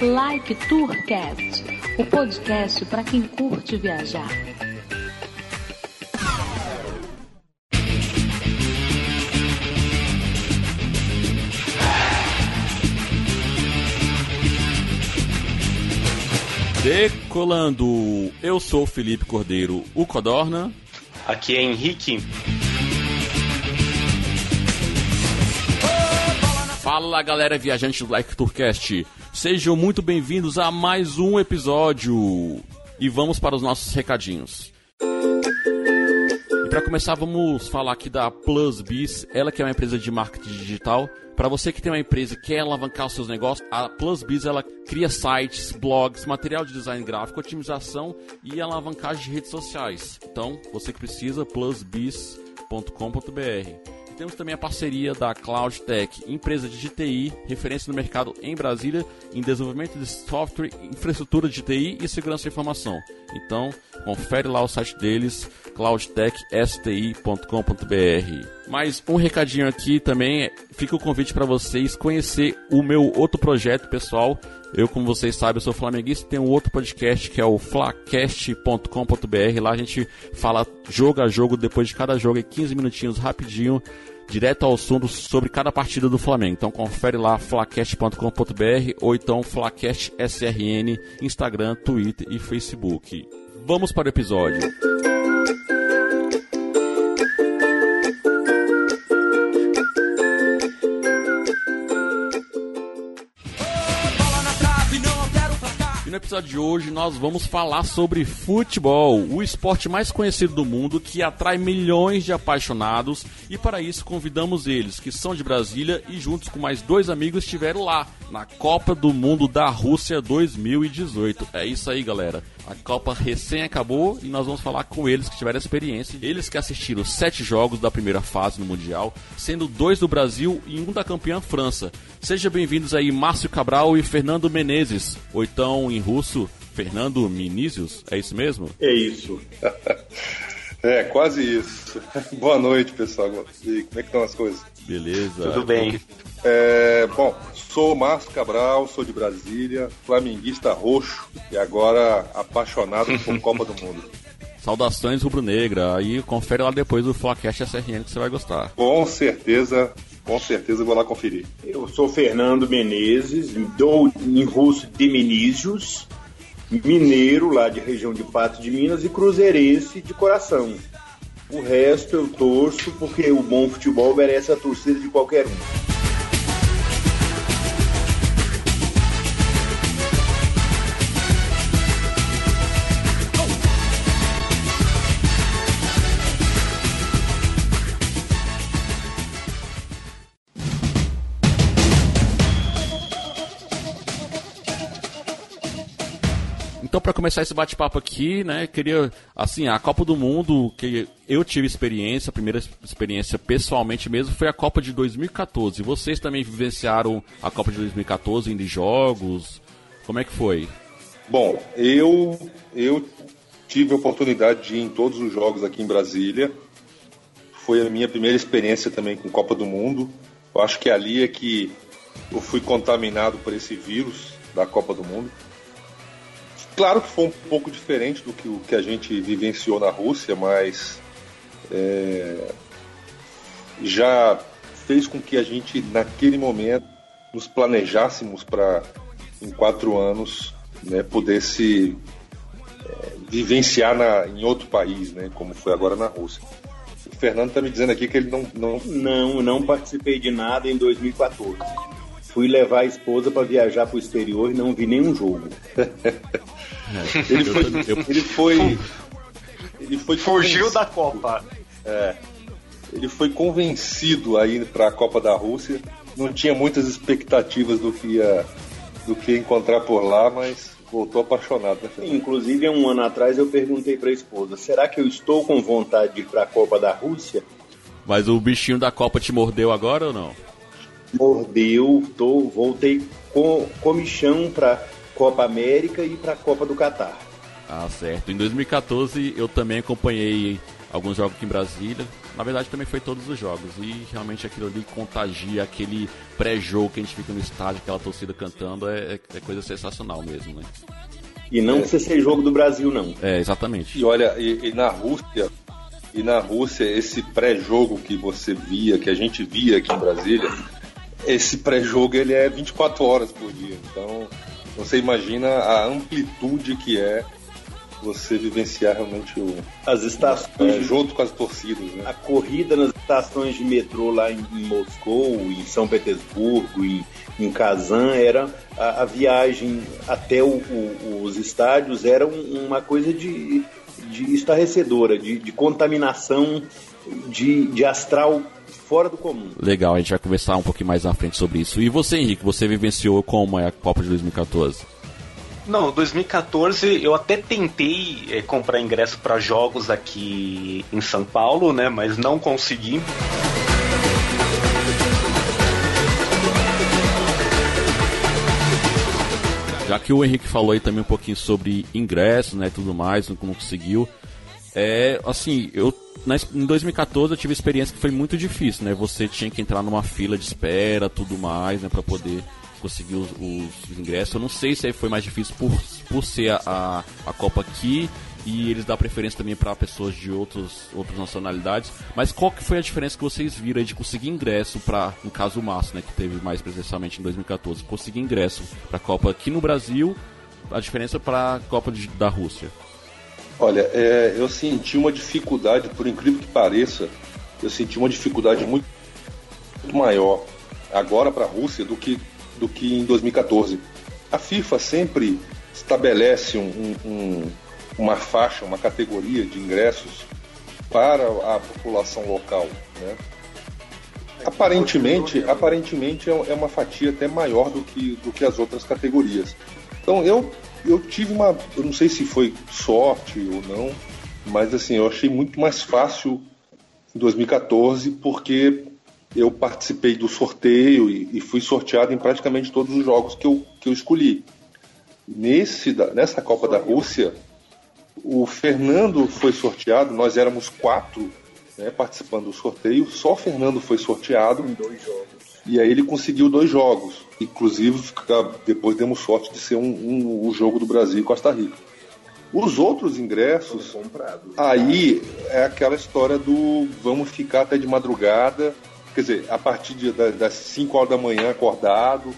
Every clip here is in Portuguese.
Like Tourcast, o podcast para quem curte viajar. Decolando, eu sou Felipe Cordeiro, o Codorna. Aqui é Henrique. Fala galera viajante do Like Tourcast, sejam muito bem-vindos a mais um episódio e vamos para os nossos recadinhos. E para começar, vamos falar aqui da Plus Biz, ela que é uma empresa de marketing digital. Para você que tem uma empresa e quer alavancar os seus negócios, a Plus Biz ela cria sites, blogs, material de design gráfico, otimização e alavancagem de redes sociais. Então, você que precisa, plusbiz.com.br. Temos também a parceria da Cloud Tech, empresa de TI, referência no mercado em Brasília, em desenvolvimento de software, infraestrutura de TI e segurança da informação. Então, confere lá o site deles, cloudtechsti.com.br. Mais um recadinho aqui também, fica o convite para vocês conhecer o meu outro projeto pessoal. Eu, como vocês sabem, sou flamenguista, tem um outro podcast que é o flacast.com.br. Lá a gente fala jogo a jogo, depois de cada jogo, em 15 minutinhos rapidinho direto ao assunto sobre cada partida do Flamengo. Então confere lá flacast.com.br ou então Flacast SRN, Instagram, Twitter e Facebook. Vamos para o episódio. E no episódio de hoje nós vamos falar sobre futebol, o esporte mais conhecido do mundo que atrai milhões de apaixonados. E para isso convidamos eles, que são de Brasília e juntos com mais dois amigos estiveram lá na Copa do Mundo da Rússia 2018. É isso aí, galera. A Copa recém acabou e nós vamos falar com eles que tiveram experiência. Eles que assistiram sete jogos da primeira fase no Mundial, sendo dois do Brasil e um da campeã França. Sejam bem-vindos aí, Márcio Cabral e Fernando Menezes. Ou então, em russo, Fernando Minízios. É isso mesmo? É isso. é, quase isso. Boa noite, pessoal. E como é que estão as coisas? Beleza. Tudo bem. É, bom, sou Márcio Cabral, sou de Brasília, flamenguista roxo e agora apaixonado por Copa do Mundo. Saudações rubro-negra. Aí confere lá depois o Flacast SRN que você vai gostar. Com certeza, com certeza eu vou lá conferir. Eu sou Fernando Menezes, dou em russo de Menízios, mineiro lá de região de Pato de Minas e cruzeirense de coração. O resto eu torço porque o bom futebol merece a torcida de qualquer um. Então, para começar esse bate-papo aqui, né, queria, assim, a Copa do Mundo, que eu tive experiência, a primeira experiência pessoalmente mesmo, foi a Copa de 2014. Vocês também vivenciaram a Copa de 2014 indo em jogos? Como é que foi? Bom, eu, eu tive a oportunidade de ir em todos os jogos aqui em Brasília. Foi a minha primeira experiência também com Copa do Mundo. Eu acho que ali é que eu fui contaminado por esse vírus da Copa do Mundo. Claro que foi um pouco diferente do que o que a gente vivenciou na Rússia, mas é, já fez com que a gente, naquele momento, nos planejássemos para, em quatro anos, né, pudesse é, vivenciar na, em outro país, né, como foi agora na Rússia. O Fernando está me dizendo aqui que ele não, não. Não, não participei de nada em 2014. Fui levar a esposa para viajar para o exterior e não vi nenhum jogo. ele, foi, ele foi. Ele foi. Fugiu da Copa. É. Ele foi convencido a ir para a Copa da Rússia. Não tinha muitas expectativas do que ia, do que ia encontrar por lá, mas voltou apaixonado. Né? Inclusive, um ano atrás eu perguntei para a esposa: será que eu estou com vontade de ir para a Copa da Rússia? Mas o bichinho da Copa te mordeu agora ou não? Mordeu, tô, voltei com comichão para Copa América e para a Copa do Catar. Ah, certo. Em 2014 eu também acompanhei alguns jogos aqui em Brasília. Na verdade, também foi todos os jogos. E realmente aquilo ali contagia, aquele pré-jogo que a gente fica no estádio, aquela torcida cantando, é, é coisa sensacional mesmo, né? E não precisa ser jogo do Brasil, não. É, exatamente. E olha, e, e na Rússia, e na Rússia, esse pré-jogo que você via, que a gente via aqui em Brasília, esse pré-jogo ele é 24 horas por dia. Então, você imagina a amplitude que é você vivenciar realmente o As estações é, junto com as torcidas, né? a corrida nas estações de metrô lá em, em Moscou, em São Petersburgo, em, em Kazan, era a, a viagem até o, o, os estádios era um- uma coisa de, de estarrecedora, de, de contaminação, de, de astral fora do comum. Legal, a gente vai conversar um pouquinho mais na frente sobre isso. E você, Henrique, você vivenciou como é a Copa de 2014? Não, 2014 eu até tentei eh, comprar ingresso para jogos aqui em São Paulo, né? Mas não consegui. Já que o Henrique falou aí também um pouquinho sobre ingressos, né, tudo mais, não conseguiu. É, assim, eu na, em 2014 eu tive experiência que foi muito difícil, né? Você tinha que entrar numa fila de espera, tudo mais, né, para poder conseguir os, os ingressos. Eu não sei se foi mais difícil por, por ser a, a, a Copa aqui e eles dão preferência também para pessoas de outros, outras nacionalidades. Mas qual que foi a diferença que vocês viram de conseguir ingresso para, no caso o Márcio, né, que teve mais presencialmente em 2014, conseguir ingresso para a Copa aqui no Brasil, a diferença para a Copa de- da Rússia? Olha, é, eu senti uma dificuldade, por incrível que pareça, eu senti uma dificuldade muito, muito maior agora para a Rússia do que, do que em 2014. A FIFA sempre estabelece um- um- um- uma faixa, uma categoria de ingressos para a população local. Né? Aparentemente, aparentemente é é uma fatia até maior do que, do que as outras categorias. Então eu, eu tive uma. Eu não sei se foi sorte ou não, mas assim, eu achei muito mais fácil em 2014 porque eu participei do sorteio e, e fui sorteado em praticamente todos os jogos que eu, que eu escolhi. Nesse, nessa Copa da Rússia, o Fernando foi sorteado, nós éramos quatro né, participando do sorteio, só o Fernando foi sorteado. E aí ele conseguiu dois jogos. Inclusive, depois demos sorte de ser um, um- o jogo do Brasil e Costa Rica. Os outros ingressos, aí é aquela história do vamos ficar até de madrugada, quer dizer, a partir de- da- das 5 horas da manhã acordado,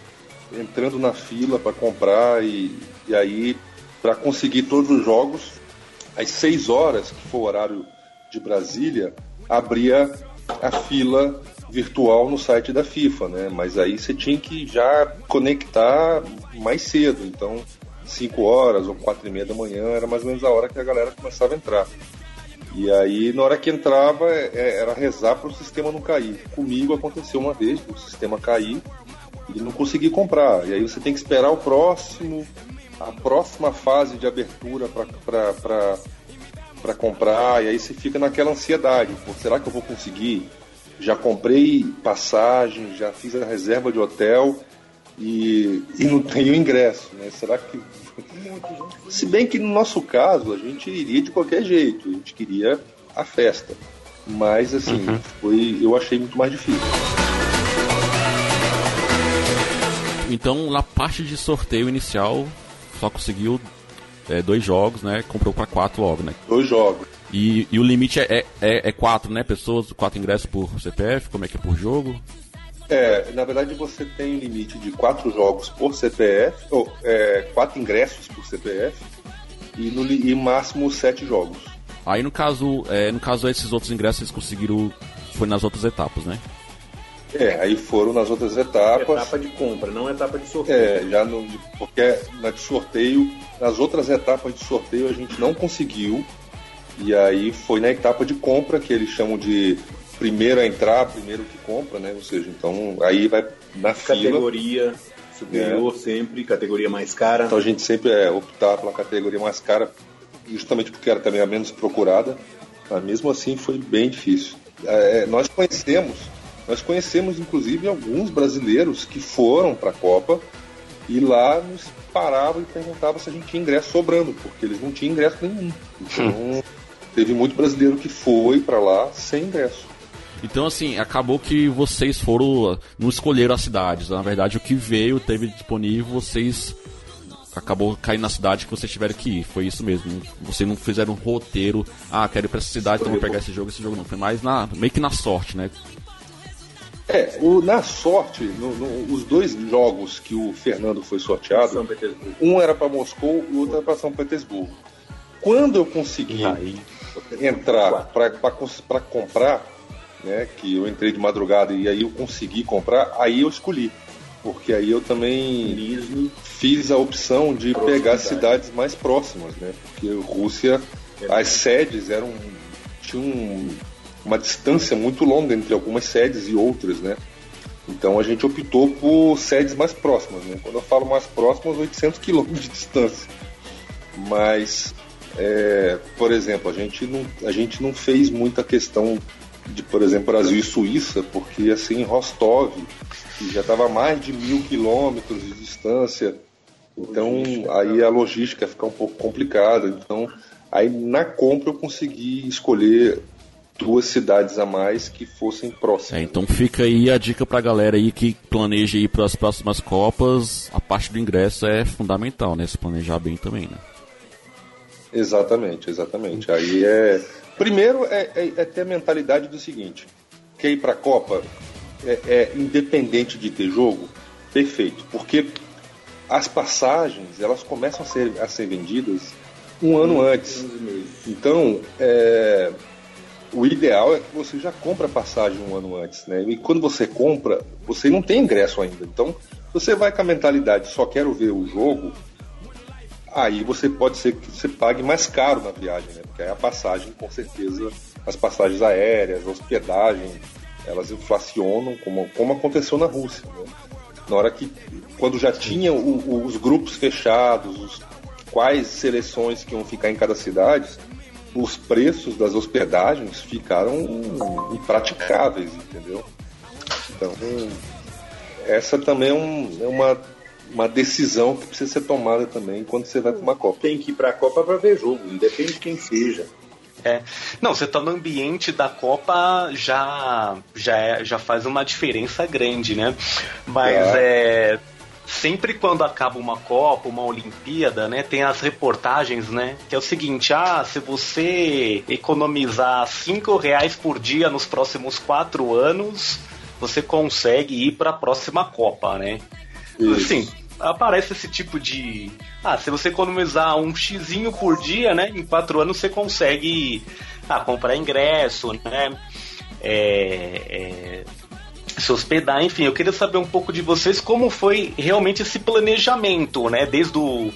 entrando na fila para comprar e, e aí para conseguir todos os jogos, às 6 horas, que foi o horário de Brasília, abria a fila virtual no site da FIFA, né? Mas aí você tinha que já conectar mais cedo, então 5 horas ou 4 e meia da manhã era mais ou menos a hora que a galera começava a entrar. E aí, na hora que entrava, é- é- era rezar para o sistema não cair. Comigo aconteceu uma vez, o sistema cair e não consegui comprar. E aí você tem que esperar o próximo, a próxima fase de abertura para comprar. E aí você fica naquela ansiedade: será que eu vou conseguir? Já comprei passagem, já fiz a reserva de hotel e, e não tenho ingresso, né? Será que. Se bem que no nosso caso a gente iria de qualquer jeito, a gente queria a festa. Mas assim, foi, eu achei muito mais difícil. Então, na parte de sorteio inicial, só conseguiu é, dois jogos, né? Comprou para quatro logo, né? Dois jogos. E, e o limite é, é, é quatro, né? Pessoas, quatro ingressos por CPF, como é que é por jogo? É, na verdade você tem um limite de quatro jogos por CPF, ou é, quatro ingressos por CPF, e no e máximo sete jogos. Aí no caso, é, no caso esses outros ingressos eles conseguiram foi nas outras etapas, né? É, aí foram nas outras etapas. Etapa de compra, não etapa de sorteio. É, já no, porque na de sorteio, nas outras etapas de sorteio a gente não conseguiu. E aí foi na etapa de compra que eles chamam de primeiro a entrar, primeiro que compra, né? Ou seja, então aí vai na fila. Categoria superior sempre, categoria mais cara. Então a gente sempre é optar pela categoria mais cara, justamente porque era também a menos procurada. Mas mesmo assim foi bem difícil. É, nós conhecemos, nós conhecemos inclusive alguns brasileiros que foram para a Copa e lá nos paravam e perguntavam se a gente tinha ingresso sobrando, porque eles não tinham ingresso nenhum. Então teve muito brasileiro que foi para lá sem ingresso. Então, assim, acabou que vocês foram. não escolheram as cidades. Na verdade, o que veio, teve disponível, vocês. acabou caindo na cidade que vocês tiveram que ir. Foi isso mesmo. Vocês não fizeram um roteiro. Ah, quero ir pra essa cidade, então vou pegar esse jogo, esse jogo não. Foi mais na, meio que na sorte, né? É, o, na sorte, no, no, os dois jogos que o Fernando foi sorteado, um era para Moscou e o outro era para São Petersburgo. Quando eu consegui Aí. Entrar para comprar, né, que eu entrei de madrugada e aí eu consegui comprar, aí eu escolhi. Porque aí eu também fiz a opção de pegar cidades mais próximas, né? Porque Rússia, as sedes eram. tinham uma distância muito longa entre algumas sedes e outras, né? Então a gente optou por sedes mais próximas, né? Quando eu falo mais próximas, 800 quilômetros de distância. Mas, é, por exemplo, a gente, não, a gente não fez muita questão de, por exemplo, Brasil e Suíça, porque assim, Rostov, que já estava a mais de mil quilômetros de distância, então aí a logística fica um pouco complicada. Então, aí na compra eu consegui escolher duas cidades a mais que fossem próximas. É, então fica aí a dica pra galera aí que planeja ir para as próximas Copas, a parte do ingresso é fundamental, né? Se planejar bem também, né? Exatamente, exatamente. Aí é. Primeiro é, é, é ter a mentalidade do seguinte: quer ir pra Copa, é, é independente de ter jogo, perfeito. Porque as passagens elas começam a ser, a ser vendidas um ano antes. Então, é, o ideal é que você já compra a passagem um ano antes, né? E quando você compra, você não tem ingresso ainda. Então, você vai com a mentalidade só quero ver o jogo, aí você pode ser que você pague mais caro na viagem, né? Porque aí a passagem, com certeza, as passagens aéreas, a hospedagem, elas inflacionam, como, como aconteceu na Rússia. Né? Na hora que, quando já tinha o, o, os grupos fechados, os, quais seleções que iam ficar em cada cidade, os preços das hospedagens ficaram impraticáveis, entendeu? Então, essa também é, um, é uma, uma decisão que precisa ser tomada também quando você vai para uma Copa. Tem que ir para a Copa para ver jogo, independe de quem seja. É. Não, você tá no ambiente da Copa já já, é, já faz uma diferença grande, né? Mas é. é sempre quando acaba uma Copa, uma Olimpíada, né, tem as reportagens, né, que é o seguinte, ah, se você economizar cinco reais por dia nos próximos quatro anos, você consegue ir para a próxima Copa, né? Isso. Assim, aparece esse tipo de, ah, se você economizar um xizinho por dia, né, em quatro anos você consegue, ah, comprar ingresso, né? É, é, se hospedar, enfim, eu queria saber um pouco de vocês como foi realmente esse planejamento, né? Desde o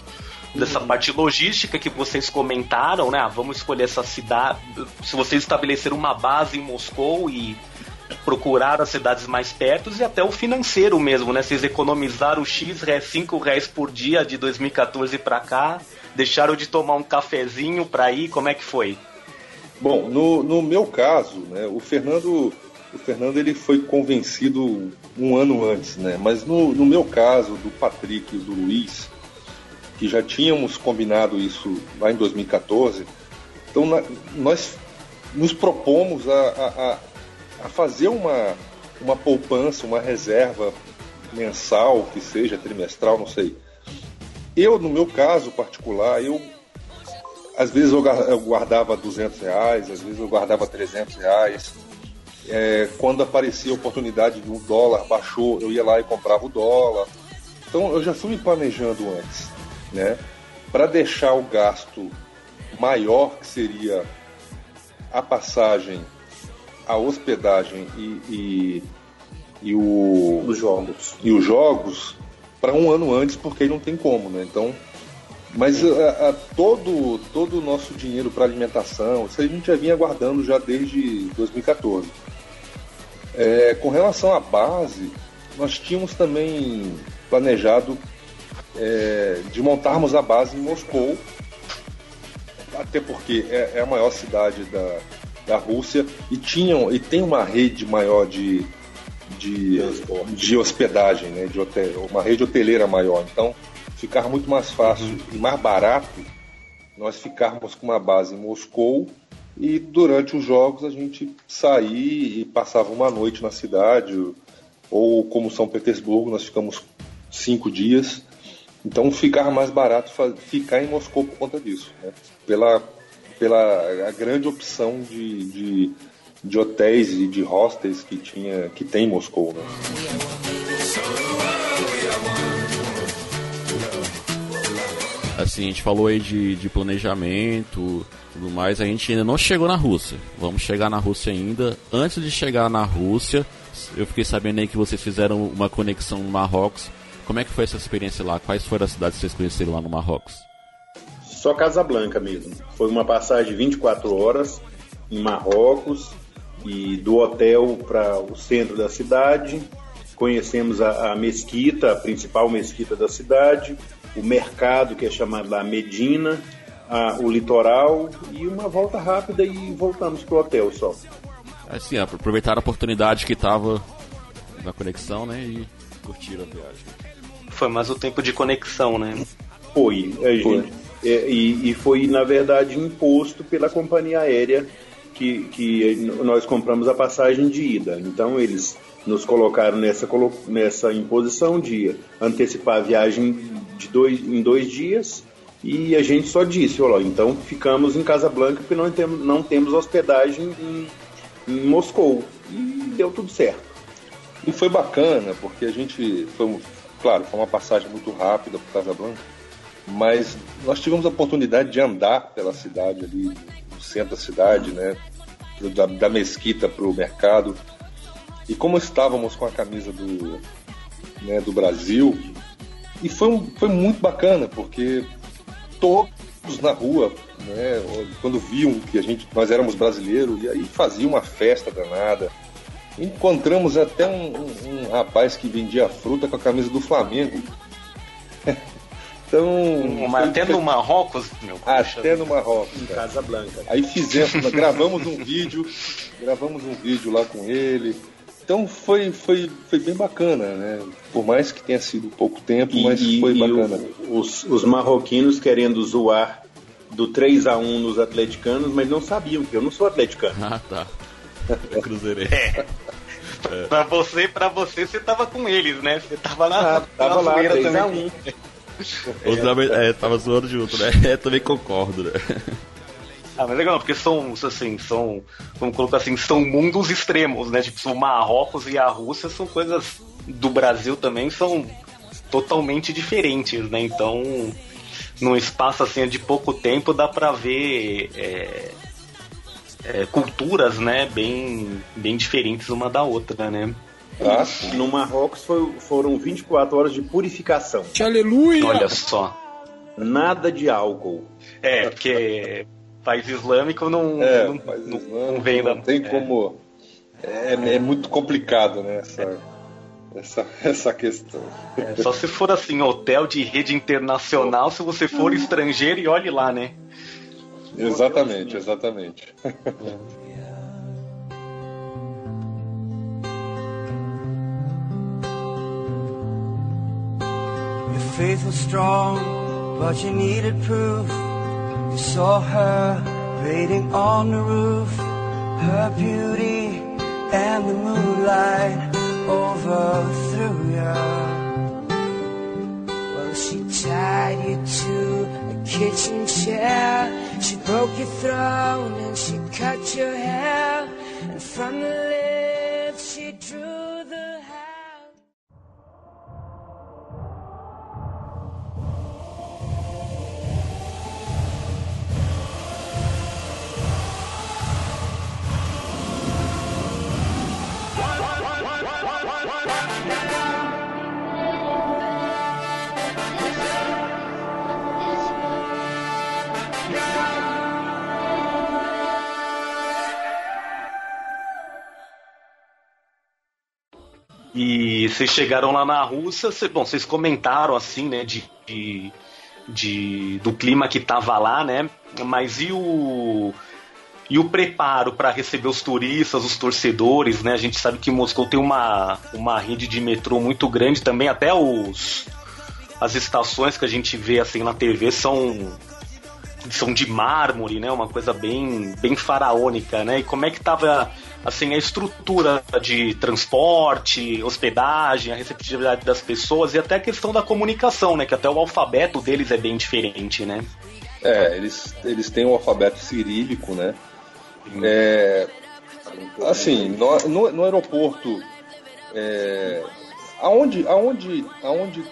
dessa uhum. parte logística que vocês comentaram, né? Ah, vamos escolher essa cidade. Se vocês estabeleceram uma base em Moscou e procurar as cidades mais perto e até o financeiro mesmo, né? Vocês economizaram X, 5 reais por dia de 2014 para cá, deixaram de tomar um cafezinho para ir, como é que foi? Bom, no, no meu caso, né, o Fernando o Fernando ele foi convencido um ano antes, né? Mas no, no meu caso, do Patrick e do Luiz, que já tínhamos combinado isso lá em 2014, então na, nós nos propomos a, a, a, fazer uma, uma poupança, uma reserva mensal, que seja trimestral, não sei. Eu, no meu caso particular, eu às vezes eu guardava 200 reais, às vezes eu guardava 300 reais, é, quando aparecia a oportunidade de um dólar baixou, eu ia lá e comprava o dólar. Então eu já fui me planejando antes, né? Para deixar o gasto maior, que seria a passagem, a hospedagem e, e, e o, os jogos. E os jogos para um ano antes, porque aí não tem como, né? Então, mas a, a, todo, todo o nosso dinheiro para alimentação, isso a gente já vinha guardando já desde 2014. É, com relação à base, nós tínhamos também planejado é, de montarmos a base em Moscou, até porque é, é, a maior cidade da, da Rússia e tinham e tem uma rede maior de, de, de hospedagem, né, de hotel, uma rede hoteleira maior. Então, ficar muito mais fácil uhum. e mais barato nós ficarmos com uma base em Moscou E durante os jogos a gente saía e passava uma noite na cidade, ou como São Petersburgo, nós ficamos cinco dias. Então ficava mais barato ficar em Moscou por conta disso, né? pela, pela a grande opção de, de, de, hotéis e de hostels que, tinha, que tem em Moscou. Né? Assim, a gente falou aí de, de planejamento, tudo mais, a gente ainda não chegou na Rússia. Vamos chegar na Rússia ainda. Antes de chegar na Rússia, eu fiquei sabendo aí que vocês fizeram uma conexão no Marrocos. Como é que foi essa experiência lá? Quais foram as cidades que vocês conheceram lá no Marrocos? Só Casablanca mesmo. Foi uma passagem de 24 horas em Marrocos e do hotel para o centro da cidade. Conhecemos a, a mesquita, a principal mesquita da cidade o mercado, que é chamado lá Medina, a, o litoral e uma volta rápida e voltamos pro hotel só. Assim, aproveitar a oportunidade que estava na conexão, né, e curtir a viagem. Foi mais o tempo de conexão, né? Foi, é, gente. É, e, e foi, na verdade, imposto pela companhia aérea que, que nós compramos a passagem de ida. Então, eles nos colocaram nessa, nessa imposição de antecipar a viagem de dois, em dois dias e a gente só disse, olha, então ficamos em Casablanca porque não temos, não temos hospedagem em, em Moscou. E deu tudo certo. E foi bacana, porque a gente foi, claro, foi uma passagem muito rápida para Casablanca, mas nós tivemos a oportunidade de andar pela cidade ali, no centro da cidade, né? Da, da mesquita para o mercado. E como estávamos com a camisa do, né, do Brasil, e foi, um, foi muito bacana, porque todos na rua, né, quando viam que a gente, nós éramos brasileiros, e aí fazia uma festa danada. Encontramos até um, um, um rapaz que vendia fruta com a camisa do Flamengo. Então. Mas até no Marrocos, meu Até no Marrocos. Em Casa Blanca. Aí fizemos, gravamos um vídeo, gravamos um vídeo lá com ele. Então foi, foi, foi bem bacana, né? Por mais que tenha sido pouco tempo, mas e, foi bacana. O, os, os marroquinos querendo zoar do 3 a 1 nos atleticanos, mas não sabiam que eu não sou atleticano. Ah, tá. É Cruzeiro. É. é. Pra você, pra você, você tava com eles, né? Você tava lá, ah, tava lá 3 a 1. É, tava zoando junto, né? É, também concordo, né? Ah, mas legal, porque são, assim, são, vamos colocar assim, são mundos extremos, né? Tipo, o Marrocos e a Rússia são coisas do Brasil também, são totalmente diferentes, né? Então, num espaço assim de pouco tempo dá pra ver é, é, culturas, né? Bem, bem diferentes uma da outra, né? No Marrocos foi, foram 24 horas de purificação. Aleluia! Olha só. Nada de álcool. É, porque país islâmico não, é, não, país não, islâmico não vem não tem como. É, é, muito complicado, né? Essa, essa, essa questão. É, só se for assim, hotel de rede internacional, se você for estrangeiro e olhe lá, né? Exatamente, exatamente. Faith was strong, but you needed proof. You saw her waiting on the roof, her beauty and the moonlight overthrew you. Well, she tied you to a kitchen chair, she broke your throne and she cut your hair, and from the lips she drew E vocês chegaram lá na Rússia, cê, bom, vocês comentaram assim, né, de, de, de, do clima que tava lá, né? Mas e o e o preparo para receber os turistas, os torcedores, né? A gente sabe que Moscou tem uma, uma rede de metrô muito grande também, até os as estações que a gente vê assim na TV são são de mármore, né? Uma coisa bem, bem faraônica, né? E como é que tava assim a estrutura de transporte, hospedagem, a receptividade das pessoas e até a questão da comunicação, né? Que até o alfabeto deles é bem diferente, né? É, eles, eles têm um alfabeto cirílico, né? É, assim, no, no, no aeroporto, é, aonde, aonde, aonde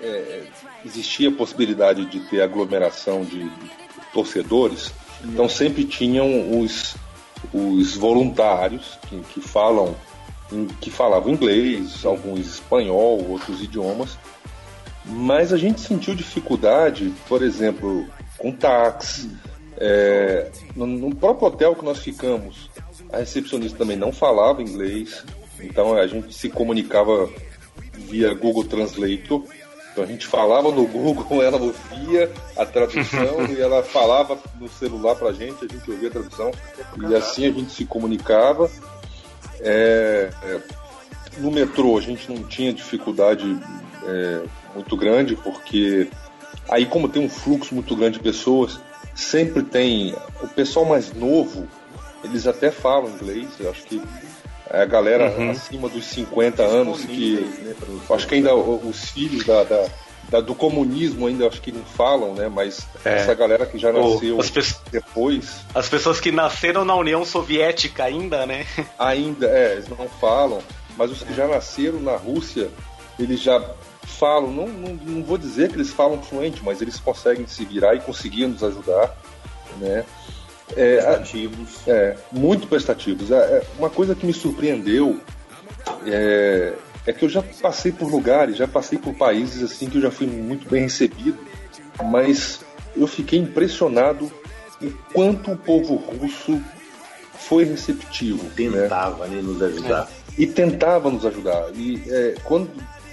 é, existia a possibilidade de ter aglomeração de, torcedores, então sempre tinham os, os voluntários que, que falam que falavam inglês, alguns espanhol, outros idiomas, mas a gente sentiu dificuldade, por exemplo, com táxi. É, no, no, próprio hotel que nós ficamos, a recepcionista também não falava inglês, então a gente se comunicava via Google Translator. Então a gente falava no Google, ela ouvia a tradução e ela falava no celular pra gente, a gente ouvia a tradução e assim a gente se comunicava. É, é, no metrô a gente não tinha dificuldade é, muito grande, porque aí como tem um fluxo muito grande de pessoas, sempre tem o pessoal mais novo, eles até falam inglês, eu acho que a galera uhum. acima dos 50 anos que né, acho que ainda os filhos da, da, da, do comunismo ainda acho que não falam, né? Mas é. essa galera que já nasceu depois. As pessoas que nasceram na União Soviética ainda, né? Ainda, é, eles não falam. Mas os que já nasceram na Rússia, eles já falam, não, não, não vou dizer que eles falam fluente, mas eles conseguem se virar e conseguiam nos ajudar, né? É, prestativos. É, muito prestativos. É, é, uma coisa que me surpreendeu é, é que eu já passei por lugares, já passei por países assim que eu já fui muito bem recebido, mas eu fiquei impressionado o quanto o povo russo foi receptivo. Né? Tentava né? nos ajudar. E tentava nos ajudar. E é, quando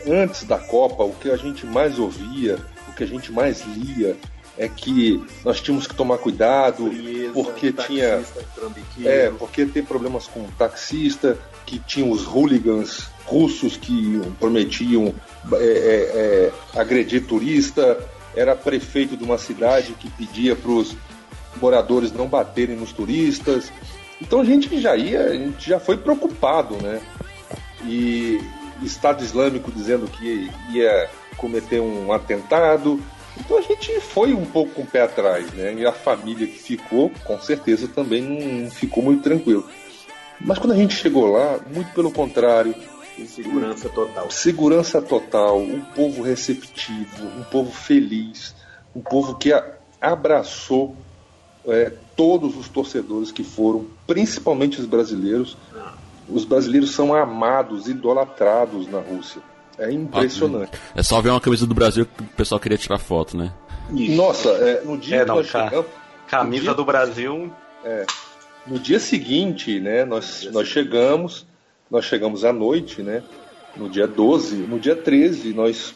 antes da Copa, o que a gente mais ouvia, o que a gente mais lia, é que nós tínhamos que tomar cuidado porque tinha é porque tem problemas com o taxista que tinha os hooligans russos que prometiam é, é, é, agredir turista era prefeito de uma cidade que pedia para os moradores não baterem nos turistas então a gente já ia a gente já foi preocupado né e Estado Islâmico dizendo que ia cometer um atentado. Então a gente foi um pouco com o pé atrás, né? E a família que ficou, com certeza, também não ficou muito tranquilo. Mas quando a gente chegou lá, muito pelo contrário. Segurança total. Segurança total, um povo receptivo, um povo feliz, um povo que abraçou é, todos os torcedores que foram, principalmente os brasileiros, os brasileiros são amados, idolatrados na Rússia. É impressionante. É só ver uma camisa do Brasil que o pessoal queria tirar foto, né? Nossa, é, no dia é, que não, nós chegamos. Camisa dia, do Brasil. É, no dia seguinte, né, nós, nós chegamos, nós chegamos à noite, né? No dia 12, no dia 13, nós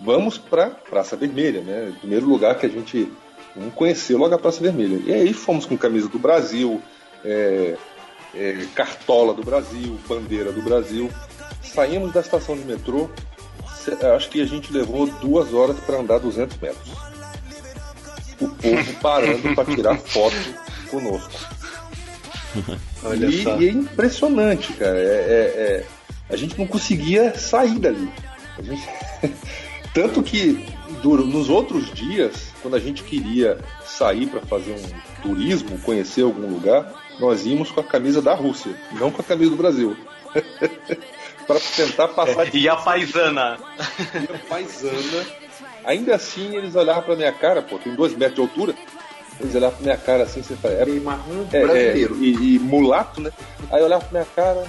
vamos para Praça Vermelha, né? O primeiro lugar que a gente vamos conhecer logo a Praça Vermelha. E aí fomos com camisa do Brasil, é, é, cartola do Brasil, bandeira do Brasil. Saímos da estação de metrô, acho que a gente levou duas horas para andar 200 metros. O povo parando para tirar foto conosco. Olha e, só. e é impressionante, cara. É, é, é, a gente não conseguia sair dali. Gente... Tanto que nos outros dias, quando a gente queria sair para fazer um turismo, conhecer algum lugar, nós íamos com a camisa da Rússia, não com a camisa do Brasil. para tentar passar de. E a paisana. E a paisana. Ainda assim, eles olhavam pra minha cara, pô, tem dois metros de altura. Eles olhavam pra minha cara assim, você fala. É, marrom é, brasileiro. É, e, e, mulato, né? Aí olhava pra minha cara,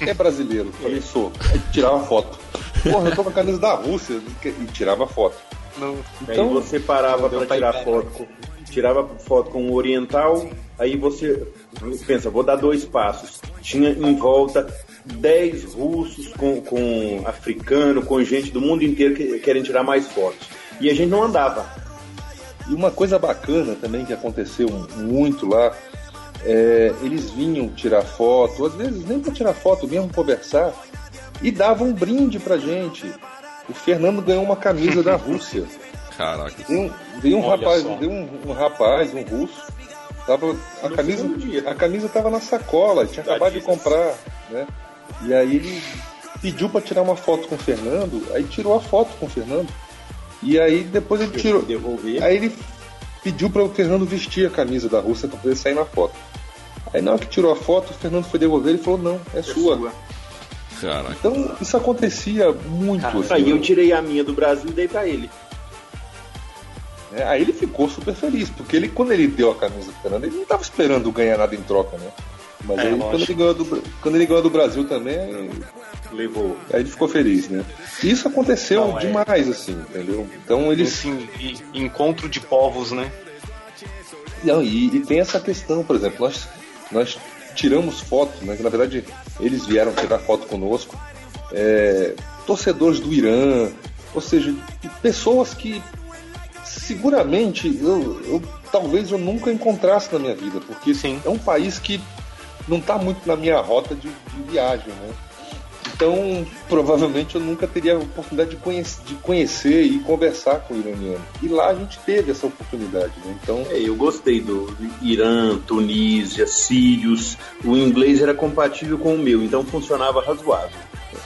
é brasileiro. Falei, sou. Aí tirava foto. Porra, eu tô com a camisa da Rússia. E tirava foto. Não. Então, aí você parava pra tirar foto com, tirava foto com o oriental, aí você pensa, vou dar dois passos. Tinha em volta dez russos com, com africano, com gente do mundo inteiro que querem tirar mais fotos. E a gente não andava. E uma coisa bacana também que aconteceu muito lá, é, eles vinham tirar foto, às vezes nem para tirar foto, vinham conversar e davam um brinde pra gente. O Fernando ganhou uma camisa da Rússia. Caraca. Veio um, veio um rapaz, veio um, um rapaz, um russo, tava, a, No camisa, a camisa tava na sacola, tinha acabado de comprar, né? E aí ele pediu pra tirar uma foto com o Fernando, aí tirou a foto com o Fernando. E aí depois ele tirou. Devolver. Aí ele pediu para o Fernando vestir a camisa da Rússia para poder sair na foto. Aí na hora que tirou a foto, o Fernando foi devolver e falou, não, é, sua. Caraca. Então isso acontecia muito. Cara, assim, Aí eu tirei a minha do Brasil e dei pra ele. né? Aí ele ficou super feliz, porque ele, quando ele deu a camisa do Fernando, ele não estava esperando ganhar nada em troca, né? Mas É, aí, quando, ele ganhou do, quando ele ganhou do Brasil também, Levou. aí ele ficou feliz, né? E isso aconteceu Não, é. demais, assim, entendeu? Então eles. Assim, encontro de povos, né? Não, e, e tem essa questão, por exemplo, nós, nós tiramos fotos, né? Que na verdade eles vieram tirar foto conosco. é, torcedores do Irã, ou seja, pessoas que seguramente eu, eu- talvez eu nunca encontrasse na minha vida, porque Sim. é um país que não está muito na minha rota de, de viagem, né? Então, provavelmente eu nunca teria a oportunidade de, conhece- de conhecer e conversar com o iraniano. E lá a gente teve essa oportunidade, né? Então, É, eu gostei do Irã, Tunísia, Sírios. O inglês era compatível com o meu, então funcionava razoável.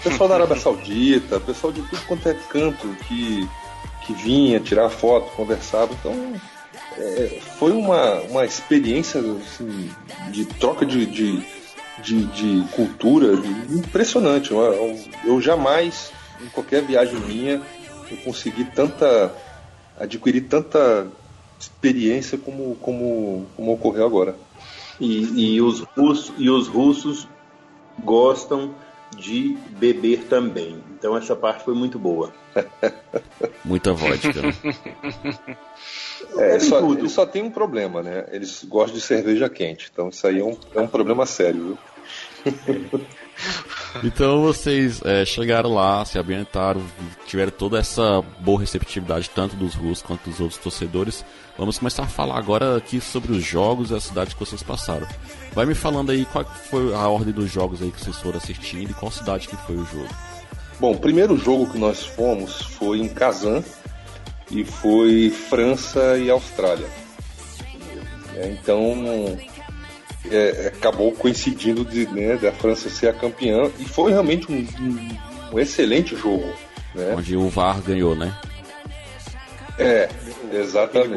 pessoal da Arábia Saudita, pessoal de tudo quanto é canto que, que vinha tirar foto, conversava. Então, é, foi uma, uma experiência assim, de troca de, de, de, de cultura impressionante. Eu, eu- eu jamais, em qualquer viagem minha, eu consegui tanta. adquirir tanta experiência como, como, como ocorreu agora. E, e os russos, e os russos gostam de beber também. Então essa parte foi muito boa. Muita vodka. É, Bebem só, tudo. só tem um problema, né? Eles gostam de cerveja quente. Então isso aí é um, é um problema sério, viu? Então vocês é, chegaram lá, se ambientaram, tiveram toda essa boa receptividade, tanto dos russos quanto dos outros torcedores. Vamos começar a falar agora aqui sobre os jogos e as cidades que vocês passaram. Vai me falando aí qual foi a ordem dos jogos aí que vocês foram assistindo e qual cidade que foi o jogo. Bom, o primeiro jogo que nós fomos foi em Kazan e foi França e Austrália. É, então é, acabou coincidindo de, né, da França ser a campeã e foi realmente um, um- um excelente jogo. Né? Onde o VAR ganhou, né? É, exatamente.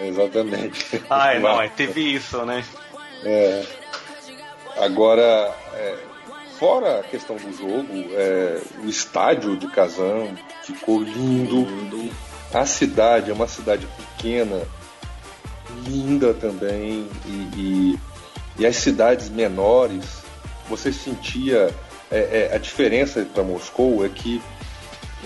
Exatamente. Ai, não, é, teve isso, né? Agora, é, fora a questão do jogo, é, o estádio de Kazan ficou lindo. A cidade é uma cidade pequena, linda também. E, e- e as cidades menores, você sentia é, é, a diferença para Moscou é que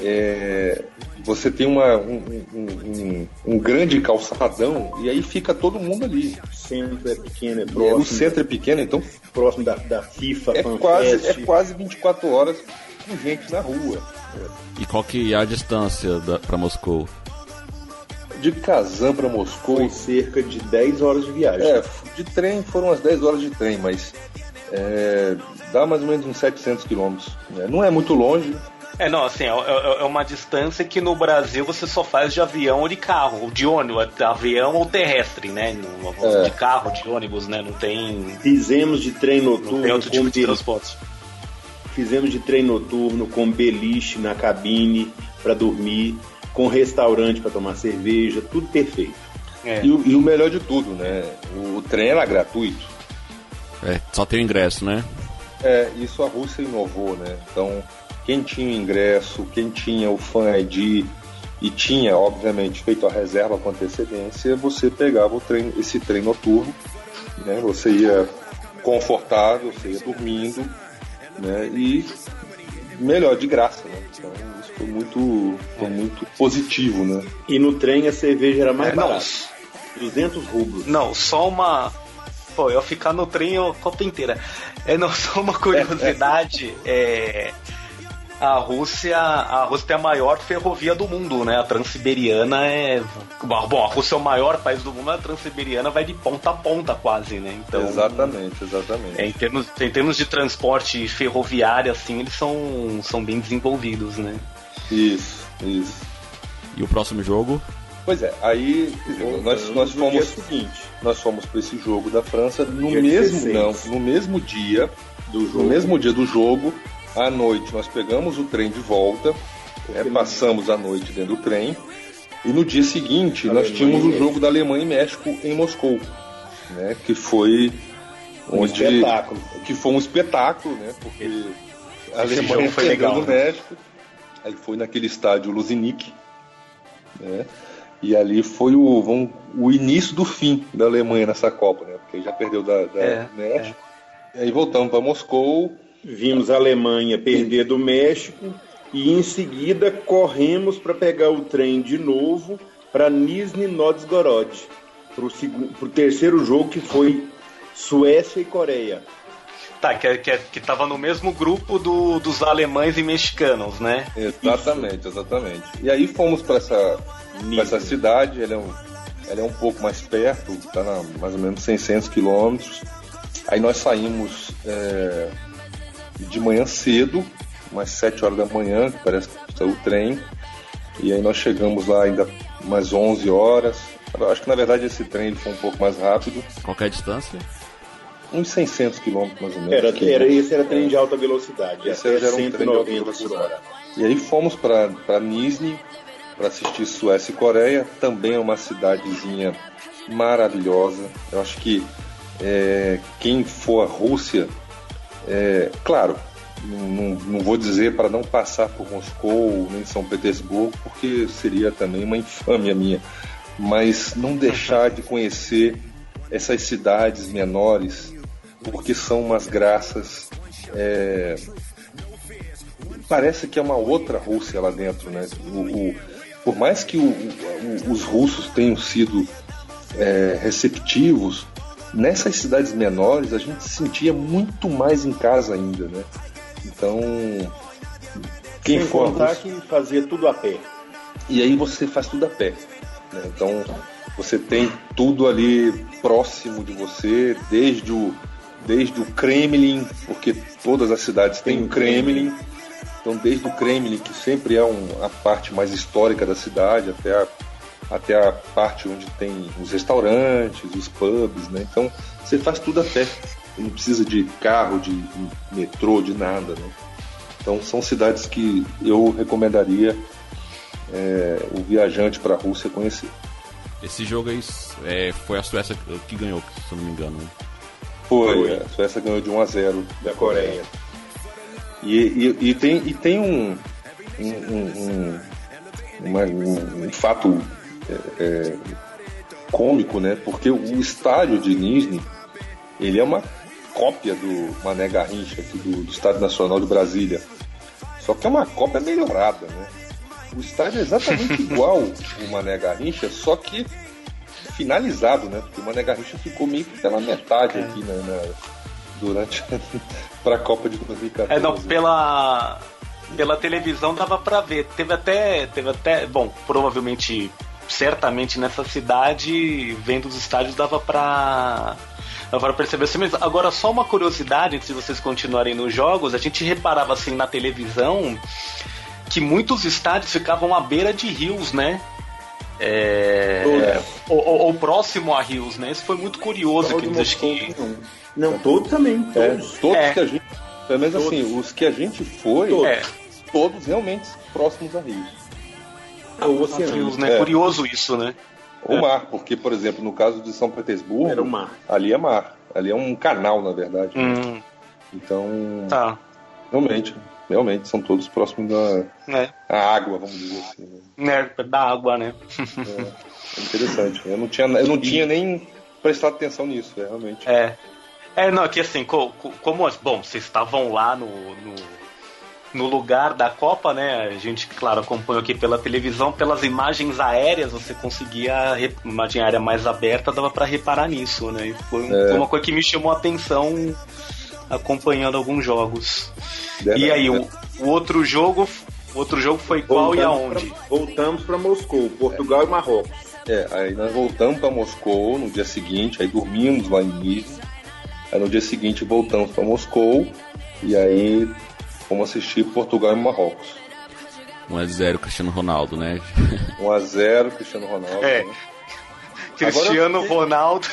é, você tem uma, um, um- um- um grande calçadão e aí fica todo mundo ali. O centro é pequeno, é próximo, o centro é pequeno, então próximo da, da FIFA, é quase, é quase 24 horas com gente na rua. E qual que é a distância da, pra Moscou? De Kazan para Moscou, Foi cerca de 10 horas de viagem. é, de trem foram umas 10 horas de trem, mas é, dá mais ou menos uns 700 quilômetros. né? Não é muito longe, É, não, assim, é, é- é uma distância que no Brasil você só faz de avião ou de carro, ou de ônibus, de avião ou terrestre, né? No- É. De carro, de ônibus, né? Não tem, Fizemos de trem não noturno, tem outro tipo de transporte. Fizemos de trem noturno com beliche na cabine para dormir, com restaurante para tomar cerveja, tudo perfeito. É. e, o- e o melhor de tudo, né? O, trem era gratuito. É, só tem o ingresso, né? É, isso a Rússia inovou, né? Então, quem tinha o ingresso, quem tinha o Fan ID e tinha, obviamente, feito a reserva com antecedência, você pegava o trem, esse trem noturno, né? Você ia confortável, você ia dormindo, né? E melhor, de graça, né? Então, isso foi muito, foi muito positivo, né? E no trem a cerveja era mais É, não, barata. 200 rublos. Não, só uma. Pô, eu ficar no trem a Copa inteira. É, não, só uma curiosidade. É. A Rússia, a Rússia é a maior ferrovia do mundo, né? A Transiberiana é. Bom, a Rússia é o maior país do mundo, a Transiberiana vai de ponta a ponta quase, né? Então, exatamente, exatamente. é, em, termos, em termos de transporte ferroviário, assim, eles são, são bem desenvolvidos, né? Isso, isso. E o próximo jogo? Pois é, aí nós, nós no fomos seguinte. nós fomos para esse jogo da França no mesmo 16. não, no mesmo dia Do no jogo. mesmo dia do jogo à noite nós pegamos o trem de volta né, passamos a noite dentro do trem e no dia seguinte nós Alemanha tínhamos o jogo da Alemanha e México em Moscou né que foi Um onde espetáculo. que foi um espetáculo né porque a esse Alemanha jogo foi legal, o né? México aí foi naquele estádio Luzinic né? E ali foi o, vamos, o início do fim da Alemanha nessa Copa, né? Porque já perdeu da, da É, México. E aí voltamos para Moscou. Vimos a Alemanha perder do México e em seguida corremos para pegar o trem de novo para Nizhny Novgorod, para o terceiro jogo que foi Suécia e Coreia. Tá, que, que, que tava no mesmo grupo do, dos alemães e mexicanos, né? Exatamente, exatamente. E aí fomos para essa, pra essa cidade. Ela é, um, ela é um pouco mais perto, está na mais ou menos 600 quilômetros. Aí nós saímos é, de manhã cedo, umas 7 horas da manhã, que parece que saiu o trem. E aí nós chegamos lá ainda umas 11 horas. Eu acho que na verdade esse trem ele foi um pouco mais rápido, Qualquer distância? uns 600 quilômetros mais ou menos. Era, que- era, esse era trem de alta velocidade, Esse já era um trem de alta 190 por velocidade. hora. E aí fomos para Nizhny para assistir Suécia e Coreia. Também é uma cidadezinha maravilhosa. Eu acho que é, quem for à Rússia, é, claro, não, não- vou dizer para não passar por Moscou nem São Petersburgo, porque seria também uma infâmia minha, mas não deixar de conhecer essas cidades menores, porque são umas graças. é, parece que é uma outra Rússia lá dentro, né? O, o- por mais que o- os russos tenham sido é, receptivos, nessas cidades menores a gente se sentia muito mais em casa ainda, né? Então, quem Sem for contar que fazia tudo a pé. e aí você faz tudo a pé. né? Então você tem tudo ali próximo de você, desde o, desde o Kremlin, porque todas as cidades têm um Kremlin. Então desde o Kremlin, que sempre é um, a parte mais histórica da cidade, até a, até a parte onde tem os restaurantes, os pubs, né? Então você faz tudo a pé. Não precisa de carro, de, metrô, de nada, né? Então são cidades que eu recomendaria é, o viajante para a Rússia conhecer. Esse jogo aí é, foi a Suécia que ganhou, se eu não me engano. né? Foi, Foi. a Suécia ganhou de 1 a 0 Da Coreia. E, e, e tem, e tem um, um, um, um, uma- um- um fato é, é, cômico, né? Porque o estádio de Nizhny, ele é uma cópia do Mané Garrincha, aqui do, do Estádio Nacional de Brasília. Só que é uma cópia melhorada, né? O estádio é exatamente igual o Mané Garrincha, só que finalizado, né? Porque o Mané Garrincha ficou meio que pela metade aqui, né? na- durante para a Copa de 2014. É, não, pela, pela televisão dava pra ver. Teve até, teve até, bom, provavelmente, certamente nessa cidade, vendo os estádios dava pra dava pra perceber assim mesmo. Agora, só uma curiosidade, antes de vocês continuarem nos jogos, a gente reparava assim na televisão que muitos estádios ficavam à beira de rios, né? É, ou, ou- ou próximo a rios, né? Isso foi muito curioso. Que acho que não. Não, todos também. É, Todos. todos É. que a gente. Pelo menos assim, os que a gente foi, Todos. é, todos realmente próximos a Rio. O oceano. rios, né? É. Curioso isso, né? O mar, porque, por exemplo, no caso de São Petersburgo, Era o mar. ali é mar. Ali é um canal, na verdade. Hum, Então, tá. realmente, realmente, são todos próximos da É. à água, vamos dizer assim. né? né, da água, né? É interessante. Eu não tinha, eu não tinha nem prestado atenção nisso, é, realmente. É. É, não, aqui assim, co- co- como, bom, vocês estavam lá no, no, no lugar da Copa, né? A gente, claro, acompanhou aqui pela televisão, pelas imagens aéreas, você conseguia, re- imagem aérea mais aberta, dava pra reparar nisso, né? E foi, um- É. foi uma coisa que me chamou a atenção acompanhando alguns jogos. Verdade, E aí, né? o, o outro jogo, o outro jogo foi qual e aonde? Pra, voltamos para Moscou, Portugal e Marrocos. É, aí nós voltamos para Moscou no dia seguinte, aí dormimos lá em Nice. Aí no dia seguinte voltamos para Moscou e aí fomos assistir Portugal e Marrocos. 1x0 Cristiano Ronaldo, né? 1x0 Cristiano Ronaldo. É. né? Cristiano Agora- Ronaldo.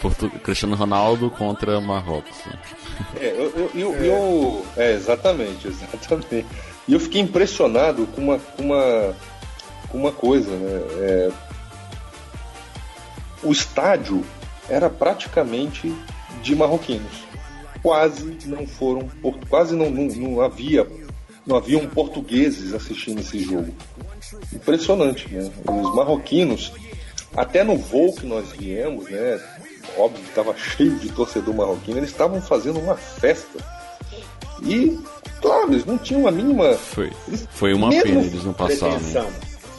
Portu- Cristiano Ronaldo contra Marrocos. né? É, eu, eu, eu, eu- é, exatamente, exatamente. E eu fiquei impressionado com uma, com uma, com uma coisa, né? É, o estádio era praticamente de marroquinos. Quase não foram, quase não, não, não havia, não haviam portugueses assistindo esse jogo. Impressionante, né? Os marroquinos, até no voo que nós viemos, né? Óbvio que estava cheio de torcedor marroquino, eles estavam fazendo uma festa. E, claro, eles não tinham a mínima. Foi, Eles- foi uma pena eles não passaram. Pretensão.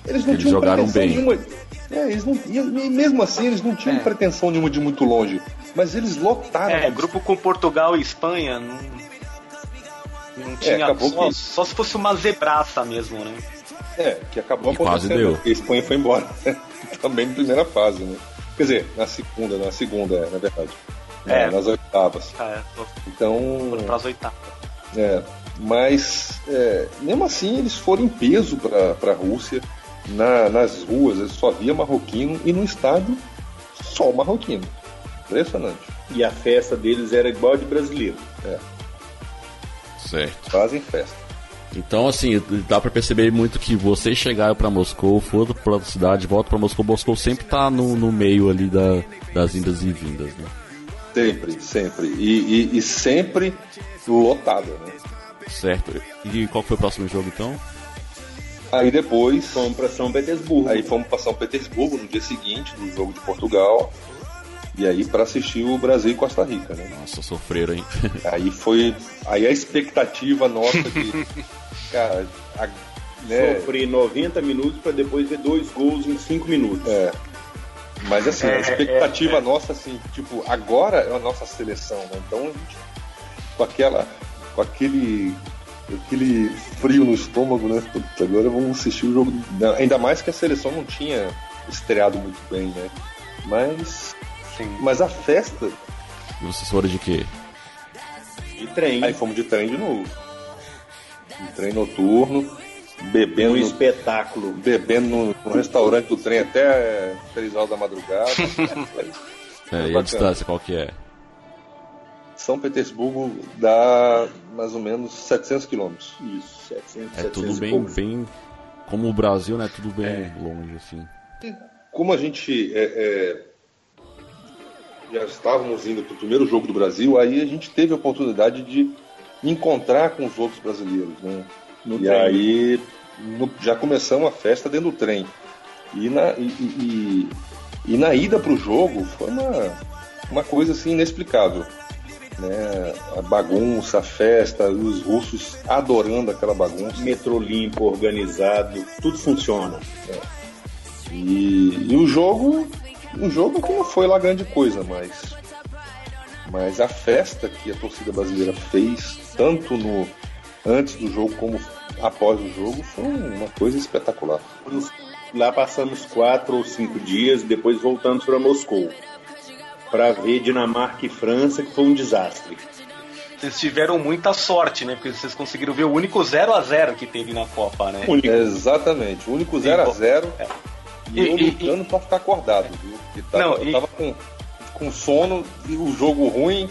Eles não Eles tinham jogaram pretensão bem. nenhuma. É, eles não, e, e mesmo assim, eles não tinham É. pretensão nenhuma de muito longe. Mas eles lotaram. É, grupo com Portugal e Espanha não. Não tinha. acabou só, que- só se fosse uma zebraça mesmo, né? É, que acabou E quase acontecendo, deu. porque a Espanha foi embora. Também na primeira fase, né? Quer dizer, na segunda, na segunda, é, na verdade. É. Na- Nas oitavas. É, Então. foram pras oitavas. É, mas é, mesmo assim eles foram em peso para a Rússia. Na- nas ruas eles só via marroquino e no estádio só marroquino. Impressionante. E a festa deles era igual a de brasileiro. Certo. Fazem festa. Então, assim, dá pra perceber muito que vocês chegaram pra Moscou, foram pra cidade, voltam pra Moscou. Moscou sempre tá no, no meio ali da, das indas e vindas, né? Sempre, sempre. E, e- e sempre lotada, né? Certo. E qual foi o próximo jogo, então? Aí depois. Fomos para São Petersburgo. Aí fomos para São Petersburgo no dia seguinte do jogo de Portugal. E aí para assistir o Brasil e Costa Rica, né? Nossa, sofreram, hein? Aí foi. Aí a expectativa nossa de. cara, a, né, Sofri 90 minutos para depois ver dois gols em 5 minutos. É. Mas assim, É, a expectativa é, é. nossa, assim, tipo, agora é a nossa seleção, né? Então a gente, com aquela. com aquele. aquele frio no estômago, né? Putz, agora vamos assistir o jogo. Ainda mais que a seleção não tinha estreado muito bem, né? Mas. Sim. Mas a festa. E vocês foram de quê? De trem. Aí fomos de trem de novo. De trem noturno, bebendo. um espetáculo. Bebendo no, no restaurante do trem até 3 horas da madrugada. É, e a distância, qual que é? São Petersburgo dá mais ou menos 700 quilômetros. Isso, 700, É tudo 700 bem, bem. Como o Brasil, né? Tudo bem longe, assim. Como a gente é, é, já estávamos indo para o primeiro jogo do Brasil, aí a gente teve a oportunidade de encontrar com os outros brasileiros. Né? No e trem. aí no- já começamos a festa dentro do trem. E na, e, e- e na ida para o jogo foi uma, uma coisa assim inexplicável. Né? A bagunça, a festa, os russos adorando aquela bagunça. Metrô limpo, organizado, tudo funciona. E, e o jogo, o jogo que não foi lá grande coisa, mas, mas a festa que a torcida brasileira fez, tanto no antes do jogo como após o jogo, foi uma coisa espetacular. Lá passamos quatro ou cinco dias, depois voltamos para Moscou para ver Dinamarca e França, que foi um desastre. Vocês tiveram muita sorte, né? Porque vocês conseguiram ver o único 0 a 0 que teve na Copa, né? Único. Exatamente, o único 0 a 0 É. e eu E- e- lutando pra ficar acordado, viu? Tava, Não, eu e- tava com, com sono e o jogo ruim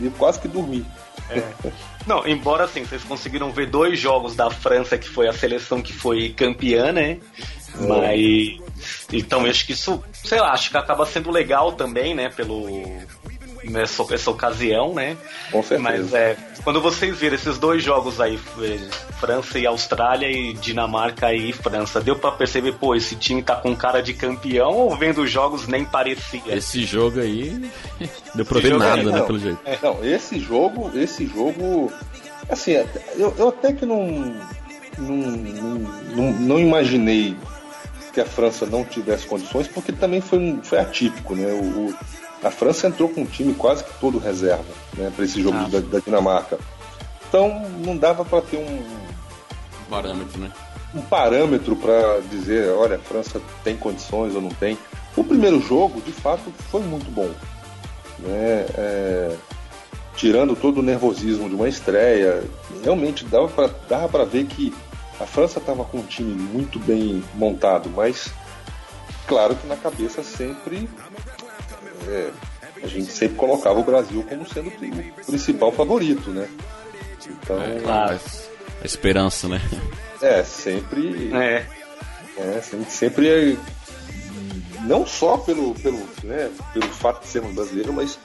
e quase que dormi. Não, embora assim, vocês conseguiram ver dois jogos da França, que foi a seleção que foi campeã, né? Mas. Então, eu acho que isso, sei lá, acho que acaba sendo legal também, né? Pelo. Nessa, essa ocasião, né? Com certeza. Mas é, quando vocês viram esses dois jogos aí, eh, França e Austrália e Dinamarca e França, deu pra perceber, pô, esse time tá com cara de campeão ou vendo os jogos nem parecia? Esse jogo aí. Deu pra Esse ver nada, aí, né? não. Pelo jeito. Não, esse jogo, esse jogo, assim, eu, eu até que não, não, não, não, imaginei que a França não tivesse condições, porque também foi, um- foi atípico, né? O, o- a França entrou com um time quase que todo reserva, né? Para esse jogo Ah. da, da Dinamarca. Então não dava para ter um, Parâmetro, né? um parâmetro para dizer, olha, a França tem condições ou não tem. O primeiro jogo, de fato, foi muito bom. Né? É, tirando todo o nervosismo de uma estreia, realmente dava para dava pra ver que A França estava com um time muito bem montado, mas claro que na cabeça sempre é, a gente sempre colocava o Brasil como sendo o principal favorito, né? Então, é, claro. a esperança, né? É, sempre. É. é sempre, sempre não só pelo, pelo, né, pelo fato de sermos brasileiros, mas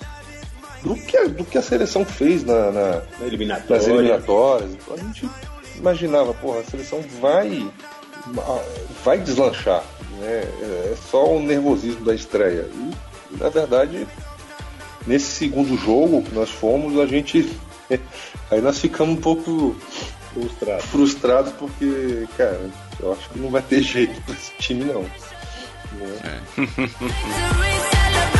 do que, do que a seleção fez na, na, na eliminatória. nas eliminatórias. Então a gente imaginava, porra, a seleção vai vai deslanchar. Né? É só o nervosismo da estreia. E, na verdade, nesse segundo jogo que nós fomos, a gente. Aí nós ficamos um pouco frustrados. frustrados porque, cara, eu acho que não vai ter jeito para esse time não. Né? É.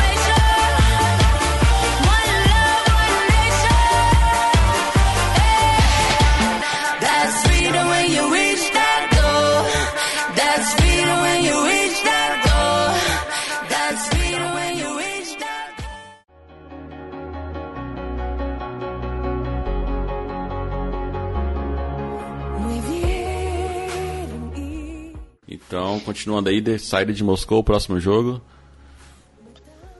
continuando aí, saída de Moscou, próximo jogo.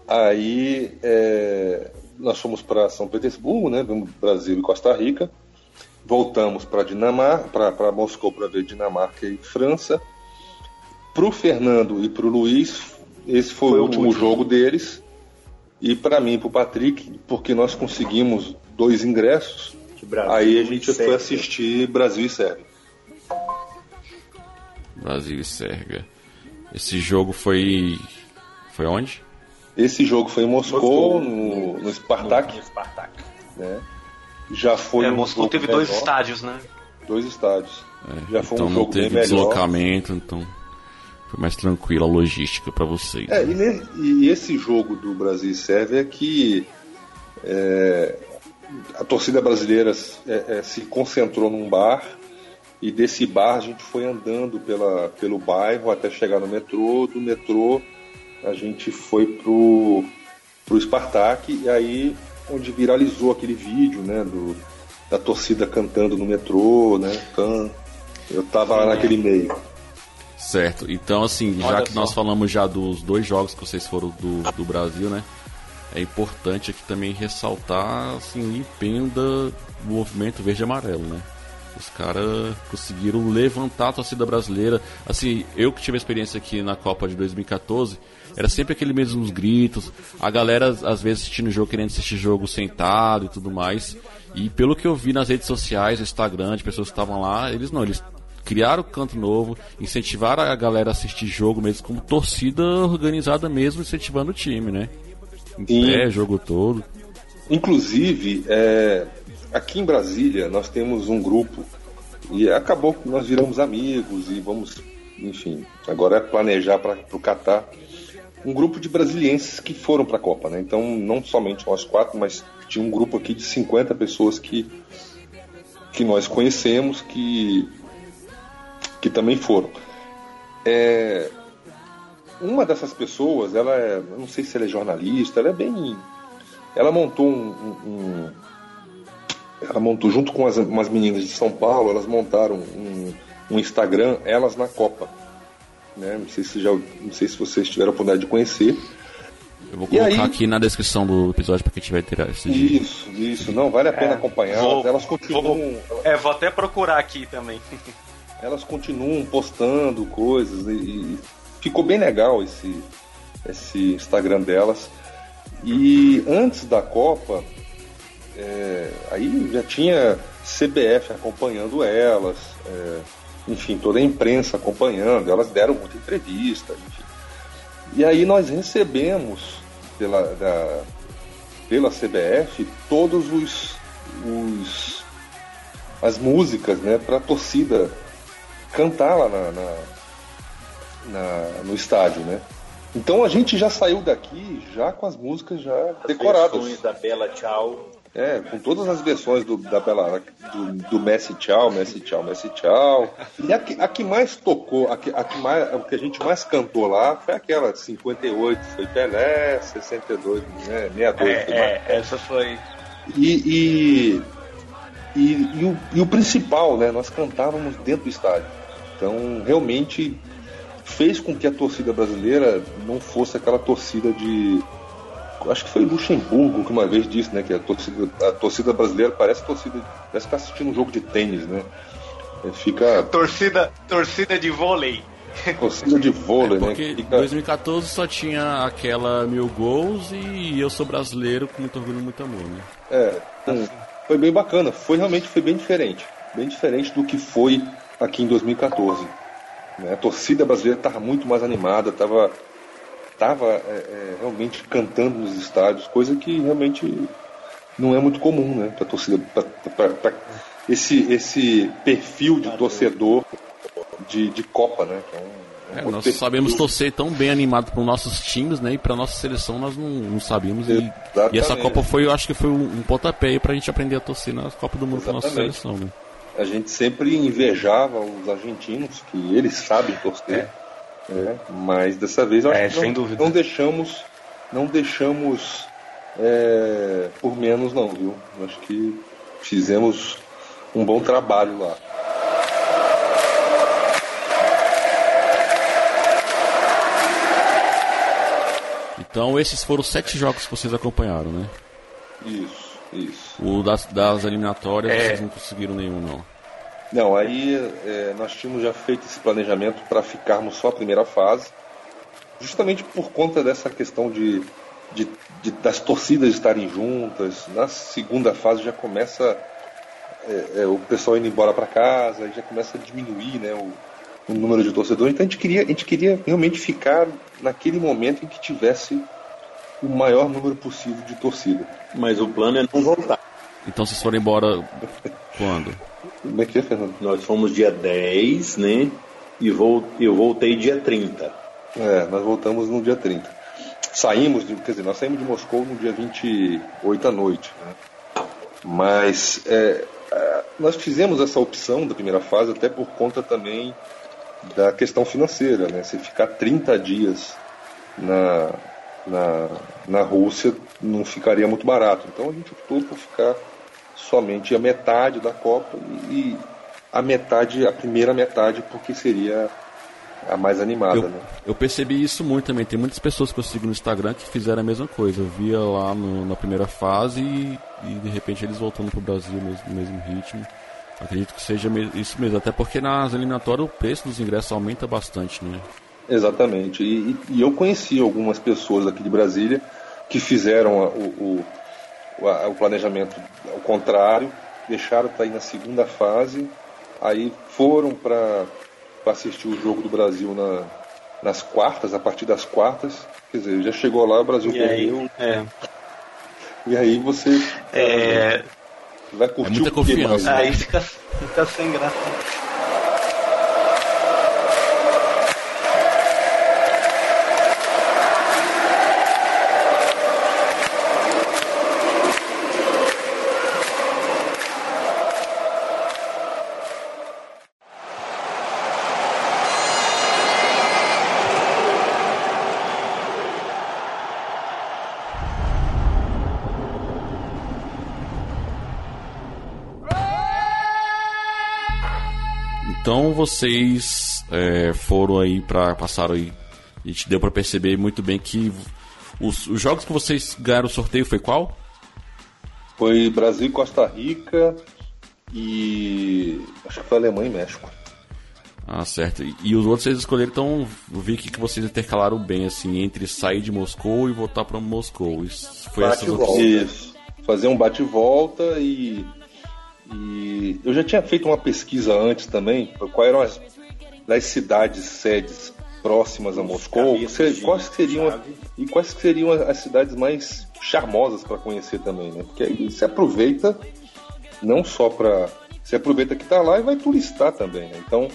Aí é, nós fomos para São Petersburgo, né? Vimos Brasil e Costa Rica. Voltamos para Dinamarca, para Moscou para ver Dinamarca e França. Para o Fernando e para o Luiz, esse foi, foi o último, último jogo deles. E para mim e para o Patrick, porque nós conseguimos dois ingressos. aí a gente foi assistir Brasil e Sérvia. Brasil e Sérvia. Esse jogo foi. Foi onde? Esse jogo foi em Moscou, Moscou. no, no Spartak. No Spartak. Né? Já foi. É, um Moscou teve dois estádios, né? Dois estádios. É, Já foi então um jogo não teve bem deslocamento, melhor. então foi mais tranquilo a logística para vocês. É, né? e, e, esse jogo do Brasil e Sérvia é que é, a torcida brasileira é, é se concentrou num bar e desse bar a gente foi andando pela, pelo bairro até chegar no metrô. Do metrô a gente foi pro, pro Spartak e aí onde viralizou aquele vídeo, né, do, da torcida cantando no metrô, né? Então, eu tava lá naquele meio. Certo. Então, assim, Olha já que só. nós falamos já dos dois jogos que vocês foram do, do Brasil, né? É importante aqui também ressaltar assim, o empenho do movimento verde e amarelo, né? Os caras conseguiram levantar a torcida brasileira. Assim, eu que tive a experiência aqui na Copa de 2014, era sempre aquele mesmos gritos, a galera às vezes assistindo o jogo, querendo assistir jogo sentado e tudo mais. E pelo que eu vi nas redes sociais, no Instagram, de pessoas que estavam lá, eles não, eles criaram o canto novo, incentivaram a galera a assistir jogo mesmo como torcida organizada mesmo, incentivando o time, né? Em pé, jogo todo. Inclusive, é, aqui em Brasília nós temos um grupo e acabou que nós viramos amigos e vamos, enfim, agora é planejar para o Catar um grupo de brasilienses que foram para a Copa, né? Então não somente nós quatro, mas tinha um grupo aqui de 50 pessoas que que nós conhecemos que que também foram. É, uma dessas pessoas, ela é, não sei se ela é jornalista, ela é bem, ela montou um, um ela montou junto com as, umas meninas de São Paulo, elas montaram um, um Instagram, elas na Copa. Né? Não sei se já, não sei se vocês tiveram a oportunidade de conhecer. Eu vou colocar aí, aqui na descrição do episódio para quem tiver ter esse Isso, isso, não vale a pena é, acompanhar. Vou, elas continuam. Vou, é, vou até procurar aqui também. elas continuam postando coisas e, e ficou bem legal esse esse Instagram delas. E antes da Copa, é, aí já tinha CBF acompanhando elas, é, enfim, toda a imprensa acompanhando, elas deram muita entrevista, enfim. E aí nós recebemos pela, da, pela CBF todos os, os as músicas né, para a torcida cantar lá na, na, na, no estádio, né? Então a gente já saiu daqui já com as músicas já as decoradas. da Bela Tchau. É, com todas as versões do, da Bela, do, do Messi Tchau, Messi Tchau, Messi Tchau. E a que, a que mais tocou, a que, a que mais, o que a gente mais cantou lá foi aquela 58, foi Pelé, 62, né, 62. É, é, essa foi. E, e, e, e, o, e o principal, né? Nós cantávamos dentro do estádio. Então, realmente fez com que a torcida brasileira não fosse aquela torcida de. Acho que foi Luxemburgo que uma vez disse, né? Que a torcida, a torcida brasileira parece torcida. Parece que tá assistindo um jogo de tênis, né? É, fica. Torcida, torcida de vôlei. Torcida de vôlei, é porque né? Fica... 2014 só tinha aquela mil gols e eu sou brasileiro com muito orgulho e muito amor, né? É, assim. foi bem bacana. Foi realmente foi bem diferente. Bem diferente do que foi aqui em 2014. Né? A torcida brasileira estava muito mais animada, estava tava, é, é, realmente cantando nos estádios, coisa que realmente não é muito comum né? para torcida. Pra, pra, pra, esse, esse perfil de torcedor de, de Copa, né? É, nós perfil. sabemos torcer tão bem animado para os nossos times, né? E para nossa seleção nós não, não sabíamos. E, e, essa Copa foi, eu acho que foi um, um pontapé para a gente aprender a torcer na Copa do Mundo para nossa seleção, né? a gente sempre invejava os argentinos, que eles sabem torcer. É. É, mas dessa vez eu acho é, que não, não, deixamos, não deixamos é, por menos não, viu? Acho que fizemos um bom trabalho lá. Então esses foram sete jogos que vocês acompanharam, né? Isso. Isso. O das, das eliminatórias é. vocês não conseguiram nenhum, não. Não, aí é, nós tínhamos já feito esse planejamento para ficarmos só a primeira fase, justamente por conta dessa questão de, de, de das torcidas estarem juntas. Na segunda fase já começa é, é, o pessoal indo embora para casa, já começa a diminuir né, o, o, número de torcedores. Então a gente, queria, a gente queria realmente ficar naquele momento em que tivesse o maior número possível de torcida. Mas o plano é não voltar. Então vocês foram embora quando? Como é que é, Fernando? Nós fomos dia 10, né? E eu voltei dia 30. É, nós voltamos no dia 30. Saímos, de, quer dizer, nós saímos de Moscou no dia 28 à noite. Né? Mas é, é, nós fizemos essa opção da primeira fase até por conta também da questão financeira, né? Se ficar 30 dias na, na, na Rússia não ficaria muito barato. Então a gente optou por ficar somente a metade da Copa e a metade, a primeira metade, porque seria a mais animada, eu, né? Eu percebi isso muito também. Tem muitas pessoas que eu sigo no Instagram que fizeram a mesma coisa. Eu via lá no, na primeira fase e, e, de repente eles voltando pro Brasil no mesmo, no mesmo ritmo. Acredito que seja isso mesmo, até porque nas eliminatórias o preço dos ingressos aumenta bastante, né? Exatamente. E, e, eu conheci algumas pessoas aqui de Brasília que fizeram o, o, o planejamento ao contrário, deixaram para ir na segunda fase, aí foram para assistir o jogo do Brasil na, nas quartas, a partir das quartas. Quer dizer, já chegou lá, o Brasil e perdeu. Aí, é. E aí você é... vai curtir é muita confiança. Aí fica, fica sem graça. Então vocês é, foram aí para passaram aí. A gente deu para perceber muito bem que os, os, jogos que vocês ganharam o sorteio foi qual? Foi Brasil e Costa Rica e acho que foi Alemanha e México. Ah, certo. E, os outros vocês escolheram, então eu vi que, que vocês intercalaram bem, assim, entre sair de Moscou e voltar para Moscou. Isso foi bate essas Isso. Fazer um bate-volta e e eu já tinha feito uma pesquisa antes também, quais eram as das cidades sedes próximas a Moscou, quais seriam e quais seriam as cidades mais charmosas para conhecer também, né? Porque aí se aproveita não só para se aproveita que está lá e vai turistar também, né? Então,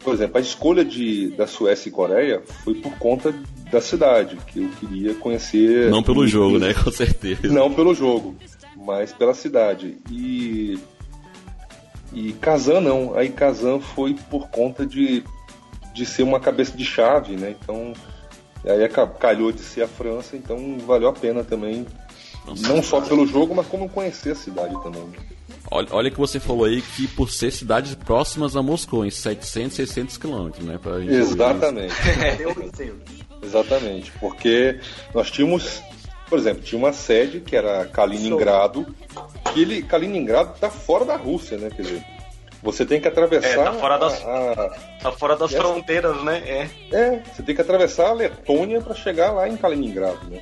por exemplo, a escolha de, da Suécia e Coreia foi por conta da cidade, que eu queria conhecer. Não pelo jogo, né? Com certeza. Não pelo jogo, mas pela cidade. E e Kazan não. Aí Kazan foi por conta de, de ser uma cabeça de chave, né? Então, aí calhou de ser a França, então valeu a pena também. Nossa, não só pelo jogo, mas como conhecer a cidade também. Olha, olha que você falou aí que por ser cidades próximas a Moscou, em 700, 600 quilômetros, né? Pra gente Exatamente. 800. Exatamente. Porque nós tínhamos, por exemplo, tinha uma sede que era Kaliningrado, que ele, Kaliningrado está fora da Rússia, né? Quer dizer, você tem que atravessar. É, tá fora das- a- a- Tá fora das Essa- fronteiras, né? É. É, você tem que atravessar a Letônia para chegar lá em Kaliningrado, né?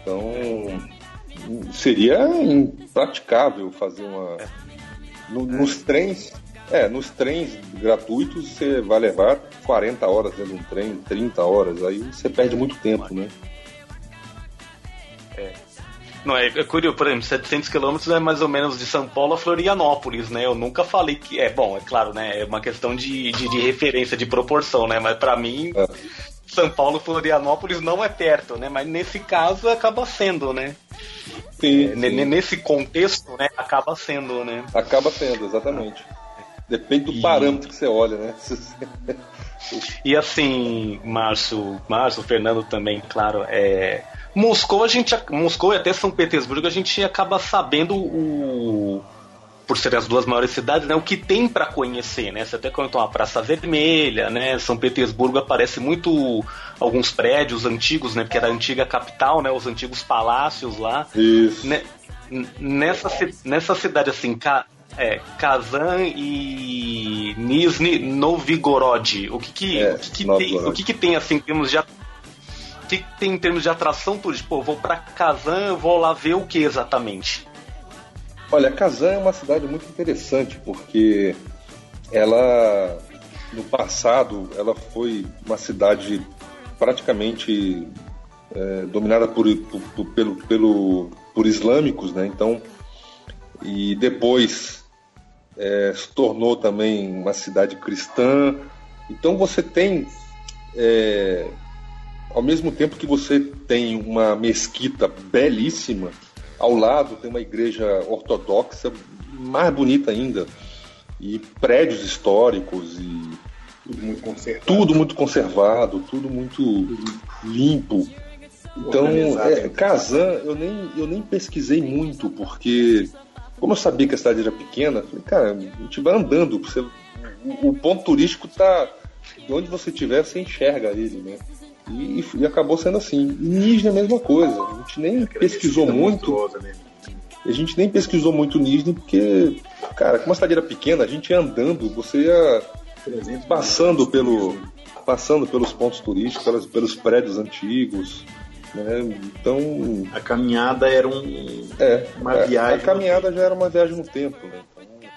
Então seria impraticável fazer uma no- nos trens, é, nos trens gratuitos você vai levar 40 horas dentro de um trem, 30 horas, aí você perde muito tempo, né? Não, é, é curioso, por exemplo, 700 quilômetros é mais ou menos de São Paulo a Florianópolis, né? Eu nunca falei que. É bom, é claro, né? É uma questão de, de, de referência, de proporção, né? Mas pra mim, É. São Paulo Florianópolis não é perto, né? Mas nesse caso acaba sendo, né? Sim, N- sim. Nesse contexto, né? Acaba sendo, né? Acaba sendo, exatamente. Depende do E- parâmetro que você olha, né? E assim, Márcio, Márcio, Fernando também, claro, é. Moscou, a gente. Moscou e até São Petersburgo, a gente acaba sabendo o. Por serem as duas maiores cidades, né? O que tem pra conhecer, né? Você até comentou uma Praça Vermelha, né? São Petersburgo aparece muito alguns prédios antigos, né? Porque era a antiga capital, né? Os antigos palácios lá. Isso. Ne- n- nessa, nessa cidade assim, Ka, é, Kazan e Nizhny Novgorod, o que que, É, o que, que tem, o que que tem assim em termos de o que, tem em termos de atração turística? Pô, vou pra Kazan, vou lá ver o que exatamente? Olha, Kazan é uma cidade muito interessante porque ela no passado ela foi uma cidade praticamente é, dominada por, por- por- pelo, pelo- por islâmicos, né? Então e depois é, se tornou também uma cidade cristã. Então você tem é, ao mesmo tempo que você tem uma mesquita belíssima, ao lado tem uma igreja ortodoxa mais bonita ainda, e prédios históricos e Tudo muito conservado. tudo muito conservado, tudo muito limpo. Então, é? Kazan, eu nem, eu nem pesquisei muito, porque como eu sabia que a cidade era pequena, falei, cara, a gente vai andando, você, o, o ponto turístico tá de onde você estiver, você enxerga ele, né? E, e acabou sendo assim. E Nizhny é a mesma coisa. A gente nem Aquela pesquisou descida muito. né? A gente nem pesquisou muito Nizhny porque, cara, como a cidade era pequena, a gente ia andando, você ia 300 passando pelo passando pelos pontos turísticos, pelos, pelos prédios antigos, né? Então, A caminhada era um. é, Uma é, viagem a caminhada já era uma viagem no tempo, né? Então,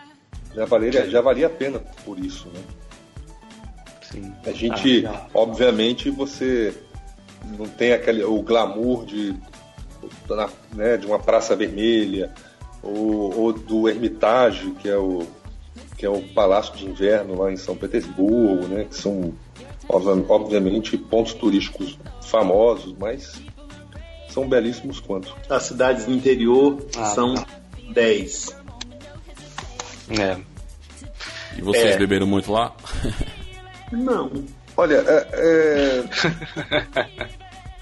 já valia, já valia a pena por isso, né? Sim. A gente, Ah, obviamente, você não tem aquele o glamour de né, de uma praça vermelha ou, ou do Hermitage, que é o que é o Palácio de Inverno lá em São Petersburgo, né? Que são obvi- obviamente pontos turísticos famosos, mas são belíssimos quanto. As cidades do interior Ah, são tá. 10. É. E vocês É. beberam muito lá? Não. Olha, é- é,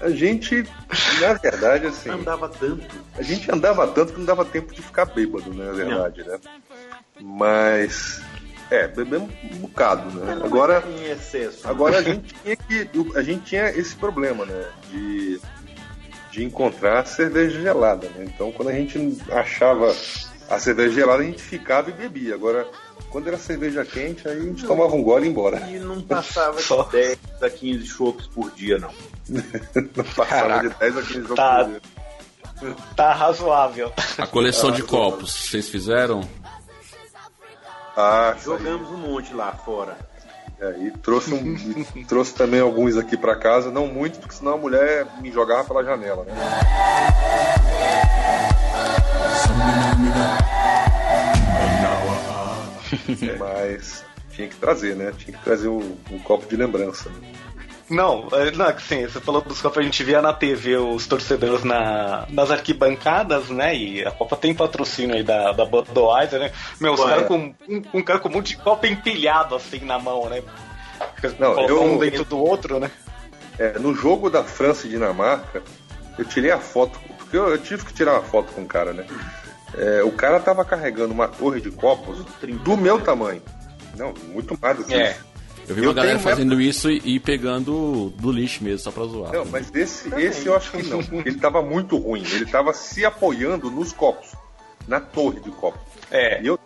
a gente, na verdade, assim, Andava tanto. A gente andava tanto que não dava tempo de ficar bêbado, né? Na verdade, né? Mas. É, bebemos um bocado, né? Agora, Em excesso. agora a gente tinha que. A gente tinha esse problema, né? De, de encontrar cerveja gelada, né? Então quando a gente achava a cerveja gelada, a gente ficava e bebia. Agora, quando era cerveja quente, aí a gente tomava um gole e ia embora. E não passava Só. de 10 a 15 chopps por dia, não. Não passava de 10 a 15 jogos Tá. por dia. Tá razoável. A coleção de copos, vocês fizeram? Ah. Jogamos um monte lá fora. É, e trouxe, um, e trouxe também alguns aqui pra casa, não muitos, porque senão a mulher me jogava pela janela, né? Mas tinha que trazer, né? Tinha que trazer um, um copo de lembrança. Não, é, não, assim, você falou dos copos, a gente via na TV os torcedores na, nas arquibancadas, né? E a Copa tem patrocínio aí da, da Budweiser, né? Meu, os caras com um, um cara com um monte de copo empilhado assim na mão, né? Não, eu- um dentro do outro, né? É, no jogo da França e Dinamarca, eu tirei a foto, porque eu, eu tive que tirar uma foto com o cara, né? É, o cara tava carregando uma torre de copos do meu tamanho. Não, muito mais do que É. isso. Eu vi Eu uma galera tenho fazendo isso e, e pegando do lixo mesmo, só pra zoar. Não, mas esse, esse eu acho que não. Ele tava muito ruim. Ele tava se apoiando nos copos, na torre de copos. É. E eu,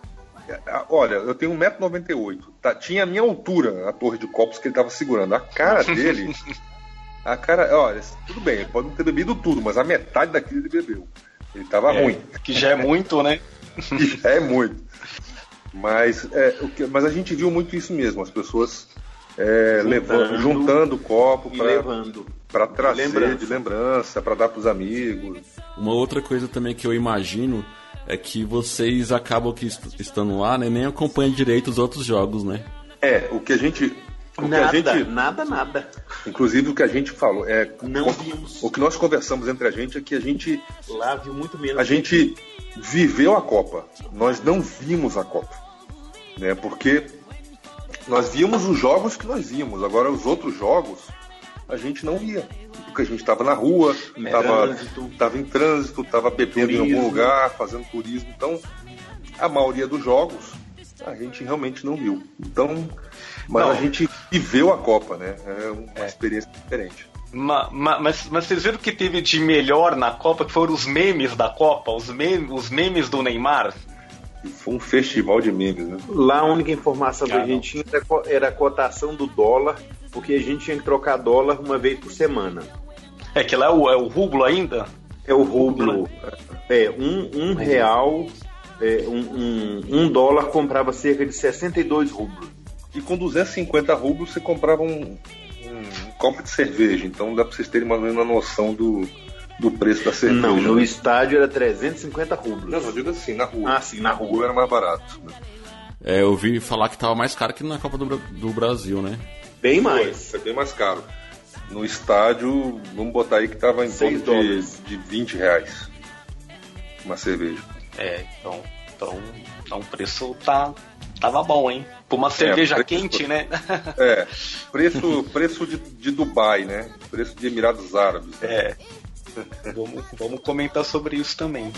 olha, eu tenho 1,98m. Tá, tinha a minha altura a torre de copos que ele tava segurando. A cara dele. a cara. Olha, tudo bem, ele pode não ter bebido tudo, mas a metade daquilo ele bebeu. Ele tava ruim. Que já é muito, né? Que já é muito. Mas, é, o que- mas a gente viu muito isso mesmo, as pessoas é, Juntando. levando, juntando copo pra- levando. pra trazer lembrança. de lembrança, pra dar pros amigos. Uma outra coisa também que eu imagino é que vocês acabam que est- estando lá, né, nem acompanham direito os outros jogos, né? É, o que a gente. O que Nada, a gente. nada, nada. Inclusive o que a gente falou. É, Não o, vimos. o que nós conversamos entre a gente é que a gente. Lá viu muito menos. A gente viveu a Copa. Nós não vimos a Copa. Né? Porque nós víamos os jogos que nós víamos. Agora os outros jogos a gente não via. Porque a gente estava na rua, estava em trânsito, estava bebendo em Turismo. algum lugar, fazendo turismo. Então, a maioria dos jogos a gente realmente não viu. Então, mas Não. a gente viveu a Copa, né? É uma experiência diferente. Ma- ma- mas, mas vocês viram o que teve de melhor na Copa, que foram os memes da Copa, os, mem os memes do Neymar? Foi um festival de memes, né? Lá a única informação que Ah, a gente tinha era co- era a cotação do dólar, porque a gente tinha que trocar dólar uma vez por semana. É que lá é o, é o rublo ainda? É o rublo. É, um, um real, é, um, um, um dólar comprava cerca de 62 rublos. E com 250 rublos você comprava um, um copo de cerveja. Então dá pra vocês terem mais ou menos uma noção do, do preço da cerveja. Não, no né? estádio era 350 rublos. Não, eu digo assim, na rua. Ah, sim, na Na rua era mais barato. né? É, eu ouvi falar que tava mais caro que na Copa do, do Brasil, né? Bem mais. foi bem mais caro. No estádio, vamos botar aí que tava em torno de, de 20 reais. Uma cerveja. É, então, então, então o preço tá, tava bom, hein? Por uma cerveja preço- quente, né? É, preço, preço de, de Dubai, né? Preço de Emirados Árabes. né? É. Vamos, vamos comentar sobre isso também.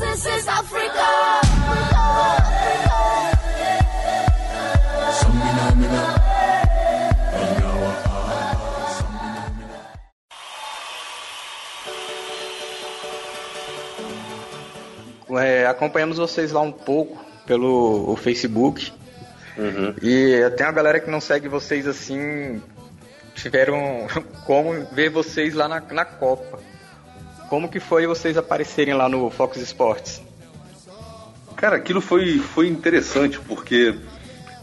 This is Africa. É, acompanhamos vocês lá um pouco pelo o Facebook. E tem uma galera que não segue vocês assim. Tiveram como ver vocês lá na, na Copa. Como que foi vocês aparecerem lá no Fox Sports? Cara, aquilo foi, foi interessante, porque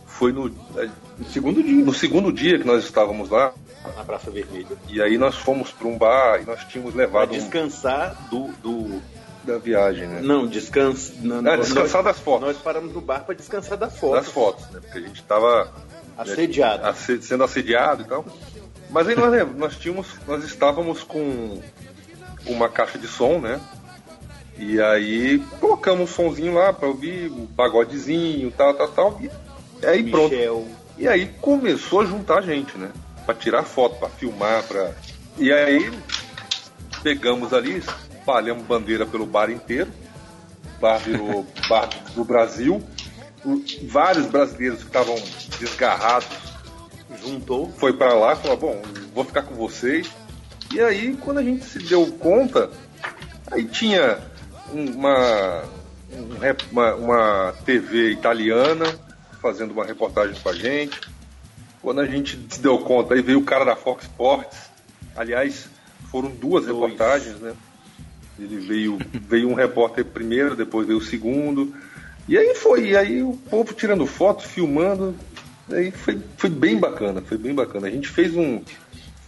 foi no, No segundo dia. no segundo dia que nós estávamos lá, Na Praça Vermelha. e aí nós fomos para um bar e nós tínhamos Pra levado um, descansar do. do... da viagem, né? Não, descansa. Não, Ah, descansar nós, das fotos. Nós paramos no bar para descansar das fotos. Das fotos, né? Porque a gente estava Assediado. asse- sendo assediado e tal. Mas aí nós, nós tínhamos, nós estávamos com uma caixa de som, né? E aí colocamos um sonzinho lá para ouvir, um pagodezinho, tal, tal, tal. E aí pronto. Michel. E aí começou a juntar gente, né? Pra tirar foto, pra filmar, pra. E aí pegamos ali, espalhamos bandeira pelo bar inteiro. Bar virou bar do Brasil. Vários brasileiros que estavam desgarrados Juntou. foi pra lá, falou, bom, vou ficar com vocês. E aí, quando a gente se deu conta, aí tinha um- uma, um uma, uma TV italiana fazendo uma reportagem com a gente. Quando a gente se deu conta, aí veio o cara da Fox Sports. Aliás, foram duas Dois. reportagens, né? Ele veio, veio um repórter primeiro, depois veio o segundo. E aí foi, e aí o povo tirando foto, filmando. Aí foi, foi bem bacana, foi bem bacana. A gente fez um.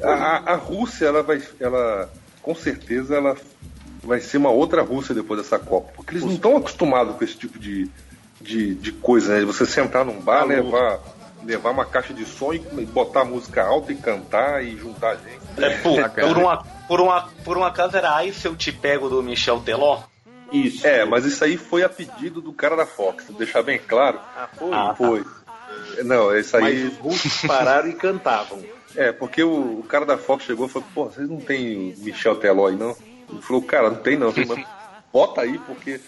A, a- a Rússia, ela vai. Ela, com certeza, ela vai ser uma outra Rússia depois dessa Copa. Porque eles não estão acostumados com esse tipo de, de, de coisa, né? De Você sentar num bar, Calor. levar, levar uma caixa de som e botar música alta e cantar e juntar gente. É, por, Bacana. por, uma, por, uma, por um acaso era Ai Se Eu Te Pego do Michel Teló? Isso. É, mas isso aí foi a pedido do cara da Fox, deixar bem claro. Ah, foi? Ah, Foi. Não, isso aí. Mas os russos pararam e cantavam. É, porque o, o cara da Fox chegou e falou, pô, vocês não tem o Michel Teló aí, não? Ele falou, cara, não tem não. Falei, mas bota aí, porque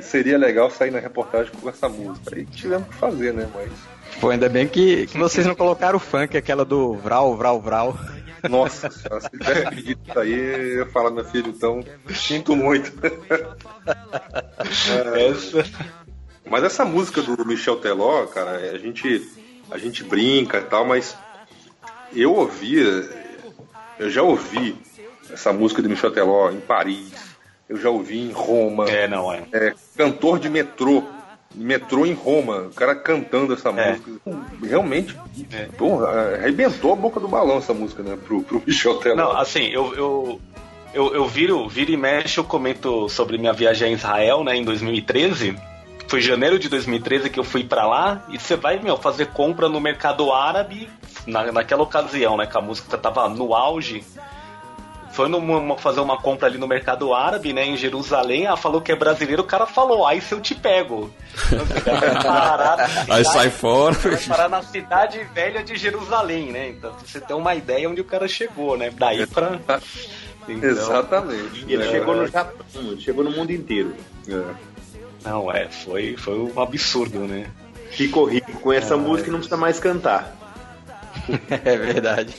seria legal sair na reportagem com essa música. Aí tivemos que fazer, né? Mas. Pô, ainda bem que, que vocês não colocaram o funk, aquela do Vral, Vral, Vral. Nossa senhora, se tivesse pedido isso aí, eu ia falar, meu filho, então, sinto muito. É, Mas essa música do Michel Teló, cara, a gente, a gente brinca e tal, mas eu ouvia, eu já ouvi essa música do Michel Teló em Paris, eu já ouvi em Roma. É, não é. É, cantor de metrô. Metrô em Roma, o cara cantando essa É. música. Realmente, porra, arrebentou a boca do balão essa música, né? Pro, pro Michel Teló. Não, assim, eu, eu, eu, eu viro, viro e mexe, eu comento sobre minha viagem a Israel, né, em 2013. Foi janeiro de 2013 que eu fui pra lá, e você vai, meu, fazer compra no mercado árabe, na, naquela ocasião, né, que a música tava no auge. Foi numa, fazer uma compra ali no mercado árabe, né, em Jerusalém, ela falou que é brasileiro, o cara falou, aí se eu te pego. Então, você parar Aí sai fora. vai parar na cidade velha de Jerusalém, né? Então você ter uma ideia onde o cara chegou, né? Daí pra. Então, Exatamente. E ele É, chegou no Japão, ele chegou no mundo inteiro. é. Não, é, foi, foi um absurdo, né? Ficou rico com essa música e não precisa mais cantar. É verdade.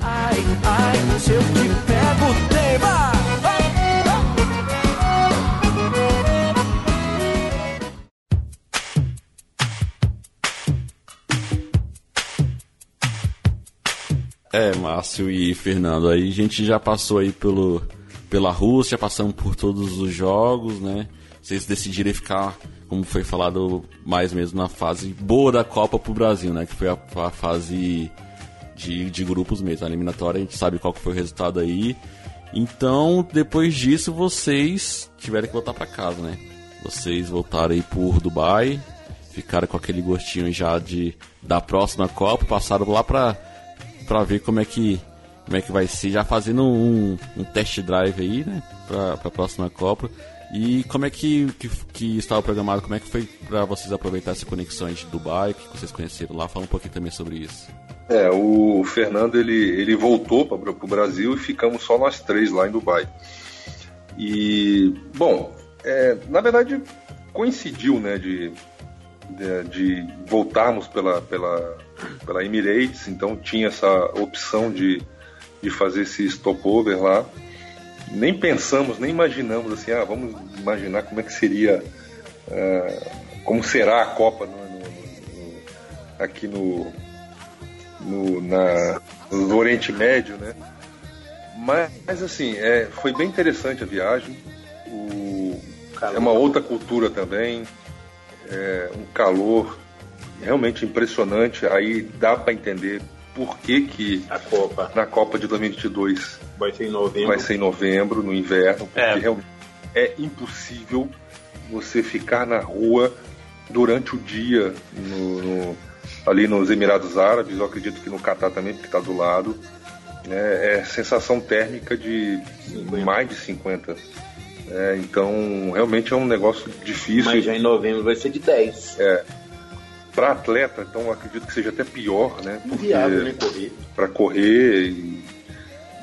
Ai, ai, se eu te pego, tema! É, Márcio e Fernando, aí a gente já passou aí pelo, pela Rússia, passamos por todos os jogos, né? Vocês decidiram ficar, como foi falado, mais mesmo na fase boa da Copa pro Brasil, né? Que foi a, a fase de, de grupos mesmo, a eliminatória, a gente sabe qual foi o resultado aí. Então, depois disso, vocês tiveram que voltar para casa, né? Vocês voltaram aí por Dubai, ficaram com aquele gostinho já de da próxima Copa, passaram lá pra ver como é que como é que vai ser, já fazendo um, um test drive aí, né, pra, pra próxima Copa. E como é que, que, que estava programado, como é que foi pra vocês aproveitar essa conexão de Dubai, que vocês conheceram lá? Fala um pouquinho também sobre isso. É, o Fernando ele, ele voltou para o Brasil e ficamos só nós três lá em Dubai. E, bom, é, na verdade coincidiu, né, de, de, de voltarmos pela, pela, pela Emirates, então tinha essa opção de, de fazer esse stopover lá. Nem pensamos, nem imaginamos assim, ah, vamos imaginar como é que seria, ah, como será a Copa no- no- no- aqui no, no, na, no Oriente Médio, né? Mas, mas, assim, é, foi bem interessante a viagem. O, é uma outra cultura também, é um calor realmente impressionante. Aí dá para entender por que, que A Copa na Copa de 2022 vai ser em novembro. vai ser em novembro, no inverno, porque É. realmente é impossível você ficar na rua durante o dia no- no- ali nos Emirados Árabes, eu acredito que no Catar também, porque está do lado. né, é sensação térmica de mais de 50. É, então, realmente é um negócio difícil. Mas já em novembro vai ser de 10. Para atleta, então eu acredito que seja até pior, né? Inviável, né, correr. para correr e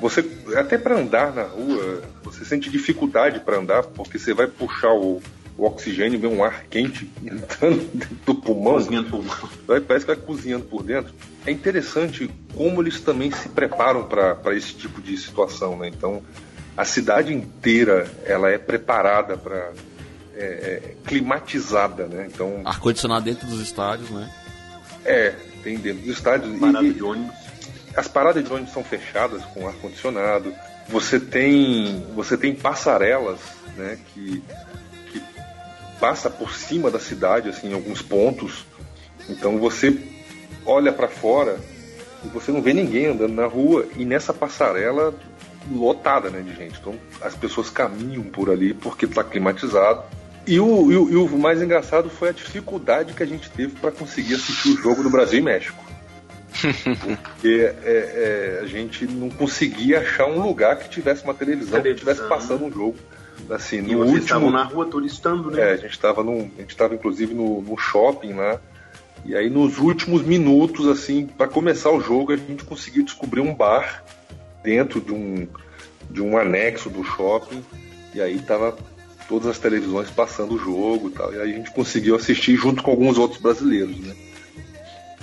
você até para andar na rua você sente dificuldade para andar porque você vai puxar o, o oxigênio vem um ar quente entrando dentro do pulmão Cozinhando pulmão. vai, parece que vai cozinhando por dentro é interessante como eles também se preparam para esse tipo de situação né então a cidade inteira ela é preparada para é, é, climatizada né então Ar-condicionado dentro dos estádios, né? é tem dentro dos estádios Parada e- de ônibus. as paradas de ônibus são fechadas com ar condicionado. Você tem você tem passarelas, né, que, que passa por cima da cidade, assim, em alguns pontos. Então você olha para fora e você não vê ninguém andando na rua e nessa passarela lotada, né, de gente. Então as pessoas caminham por ali porque está climatizado. E o, e o- e o mais engraçado foi a dificuldade que a gente teve para conseguir assistir o jogo do Brasil e México porque é, é, a gente não conseguia achar um lugar que tivesse uma televisão, que estivesse passando um jogo. Assim, E no vocês estavam último. na rua turistando, né? É, a gente estava num, a gente estava inclusive no, no shopping lá E aí nos últimos minutos, assim, para começar o jogo, a gente conseguiu descobrir um bar dentro de um, de um anexo do shopping. E aí tava todas as televisões passando o jogo e tal. E aí a gente conseguiu assistir junto com alguns outros brasileiros, né?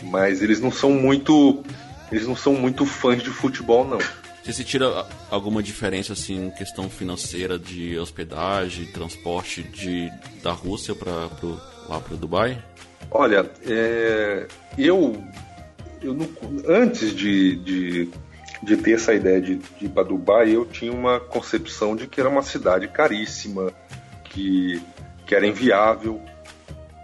Mas eles não são muito. Eles não são muito fãs de futebol, não. Você se tira alguma diferença assim em questão financeira de hospedagem, transporte de da Rússia para lá para Dubai? Olha, é, eu, eu não- antes de, de, de ter essa ideia de, de ir para Dubai, eu tinha uma concepção de que era uma cidade caríssima, que, que era inviável.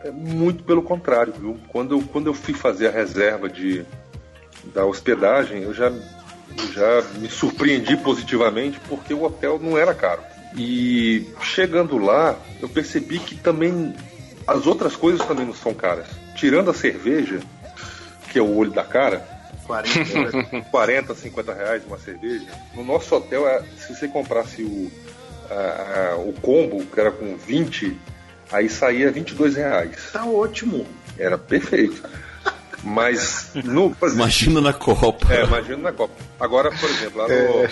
É muito pelo contrário, viu? Quando eu, quando eu fui fazer a reserva de, da hospedagem, eu já, eu já me surpreendi positivamente porque o hotel não era caro. E chegando lá, eu percebi que também as outras coisas também não são caras. Tirando a cerveja, que é o olho da cara, 40 40, 50 reais uma cerveja. No nosso hotel, é, se você comprasse o, a- a- o combo, que era com 20, aí saía 22 reais. Tá ótimo. Era perfeito. Mas no. Imagina na Copa. É, imagina na Copa. Agora, por exemplo, lá no,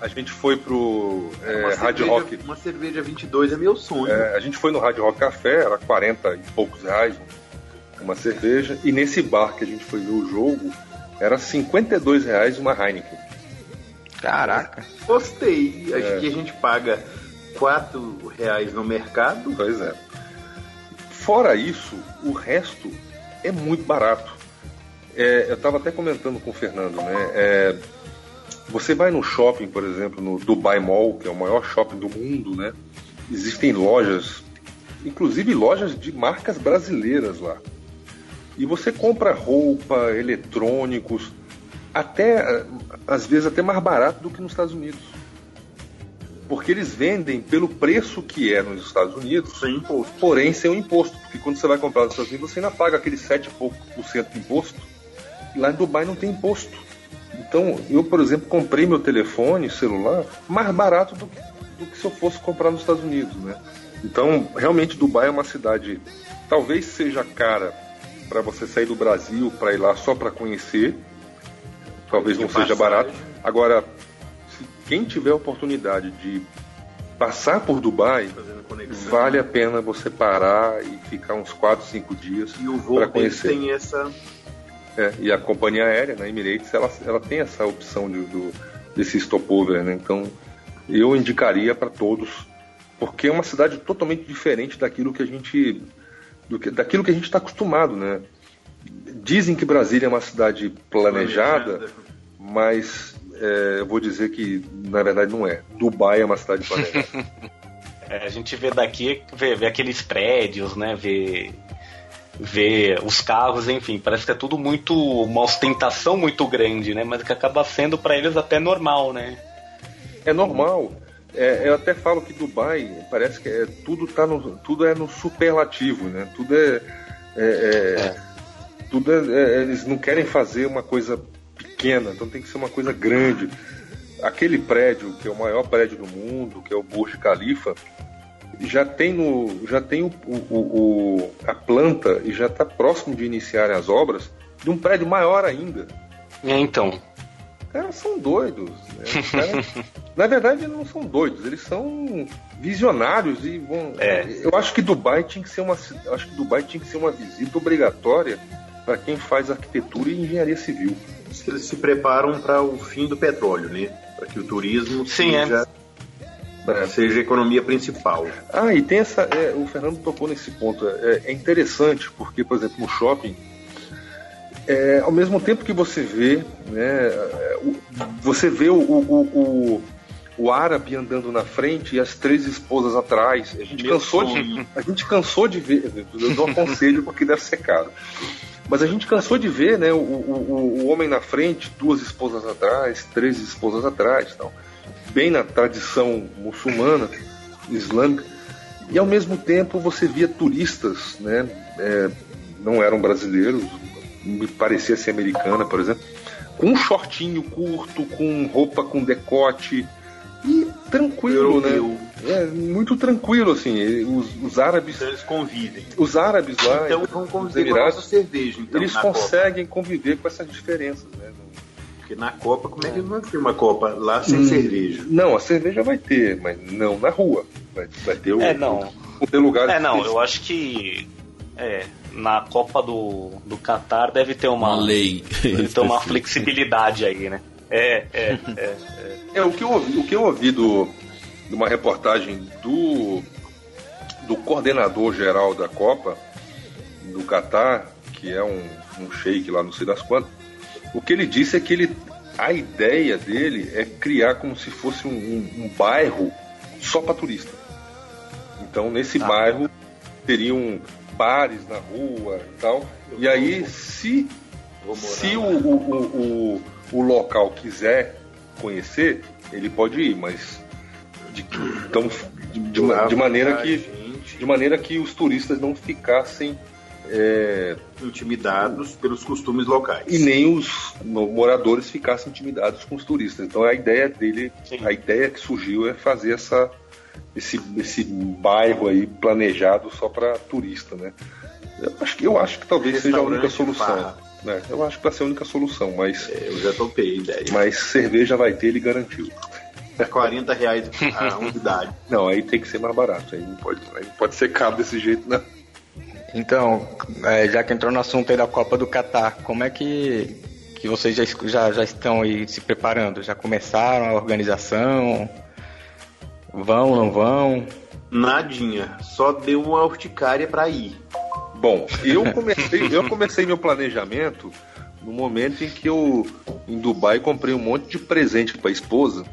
a gente foi pro é, uma, Hard cerveja, Rock. uma cerveja 22 é meu sonho. É, a gente foi no Hard Rock Café, era 40 e poucos reais uma cerveja. E nesse bar que a gente foi ver o jogo, era 52 reais uma Heineken. Caraca. Gostei. Acho É. que a gente paga 4 reais no mercado. Pois é. Fora isso, o resto é muito barato. É, eu estava até comentando com o Fernando, né? É, você vai no shopping, por exemplo, no Dubai Mall, que é o maior shopping do mundo, né? Existem lojas, inclusive lojas de marcas brasileiras lá. E você compra roupa, eletrônicos, até às vezes até mais barato do que nos Estados Unidos. Porque eles vendem pelo preço que é nos Estados Unidos, Sem imposto. porém sem o imposto. Porque quando você vai comprar nos Estados Unidos, você ainda paga aquele 7 e pouco por cento de imposto. E lá em Dubai não tem imposto. Então, eu, por exemplo, comprei meu telefone celular mais barato do, do que se eu fosse comprar nos Estados Unidos, né? Então, realmente, Dubai é uma cidade, talvez seja cara para você sair do Brasil para ir lá só para conhecer. Talvez não seja barato. Agora, se quem tiver a oportunidade de passar por Dubai, vale a pena você parar e ficar uns 4, 5 dias E para conhecer. tem essa. É, e a companhia aérea, na Emirates, ela, ela tem essa opção de, do, desse stopover, né? Então, eu indicaria para todos, porque é uma cidade totalmente diferente daquilo que a gente, do que, daquilo que a gente está acostumado, né? Dizem que Brasília é uma cidade planejada, mas é, eu vou dizer que na verdade não é. Dubai é uma cidade planejada. É, a gente vê daqui, vê, vê aqueles prédios, né? Vê, vê os carros, enfim, parece que é tudo muito. uma ostentação muito grande, né? Mas que acaba sendo para eles até normal, né? É normal. É, eu até falo que Dubai parece que é, tudo tá no, tudo é no superlativo, né? Tudo é, é- é- tudo é, é- eles não querem fazer uma coisa pequena, então tem que ser uma coisa grande. Aquele prédio que é o maior prédio do mundo, que é o Burj Khalifa, já tem no já tem o, o- o- a planta e já está próximo de iniciar as obras de um prédio maior ainda. É, então. caras são doidos. né? Caras, na verdade, eles não são doidos, eles são visionários e vão. É. Eu acho que Dubai tinha que ser uma, acho que Dubai tinha que ser uma visita obrigatória para quem faz arquitetura e engenharia civil. Diz que Eles se preparam para o fim do petróleo, né? Para que o turismo Sim, é. seja, É. seja a economia principal. Ah, e tem essa. é, o Fernando tocou nesse ponto. É, é interessante porque, por exemplo, no shopping, é, ao mesmo tempo que você vê, né, o- você vê o, o, o, o- árabe andando na frente e as três esposas atrás. A gente Meu cansou de, sonho. a gente cansou de ver. Eu não aconselho porque deve ser caro. Mas a gente cansou de ver, né, o, o, o- homem na frente, duas esposas atrás, três esposas atrás, tal. Bem na tradição muçulmana, islâmica. E ao mesmo tempo você via turistas, né, é, não eram brasileiros, me parecia ser americana, por exemplo, com um shortinho curto, com roupa com decote e tranquilo, né? É muito tranquilo, assim. Os, os árabes. Então eles convivem. Os árabes lá. Então vão conviver com a Emirados, cerveja, então, eles na Copa. conseguem conviver com essas diferenças, né? Porque na Copa, como é que vai ter uma Copa lá sem Hum, cerveja? Não, a cerveja vai ter, mas não na rua. Vai, vai ter o. É, não. Vão ter lugares É, não, eu acho que é, na Copa do, do Qatar deve ter uma, Uma lei. Deve ter uma flexibilidade aí, né? É, é, é. É, o que eu ouvi, o que eu ouvi do, de uma reportagem do, do coordenador geral da Copa, do Catar, que é um, um sheik lá não sei das quantas, o que ele disse é que ele, a ideia dele é criar como se fosse um, um- um bairro só para turista. Então nesse bairro teriam bares na rua e tal. E aí, se se o, o, o, o local quiser conhecer, ele pode ir, mas de, então, de, de de maneira que de maneira que os turistas não ficassem é, intimidados pelos costumes locais. e nem os mo- moradores ficassem intimidados com os turistas. Então a ideia dele, Sim. a ideia que surgiu é fazer essa esse, esse bairro aí planejado só para turista, né? Eu acho que eu acho que talvez seja a única solução. né? Eu acho que vai ser a única solução, mas É, Eu já topei a ideia. mas cerveja vai ter, ele garantiu. 40 reais a unidade. Não, aí tem que ser mais barato. Aí não pode, aí não pode ser caro desse jeito, não. Então, é, já que entrou no assunto aí da Copa do Catar, como é que, que vocês já, já, já estão aí se preparando? Já começaram a organização? Vão, não vão? Nadinha. Só deu uma urticária pra ir. Bom, eu comecei, eu comecei meu planejamento no momento em que eu, em Dubai, comprei um monte de presente para a esposa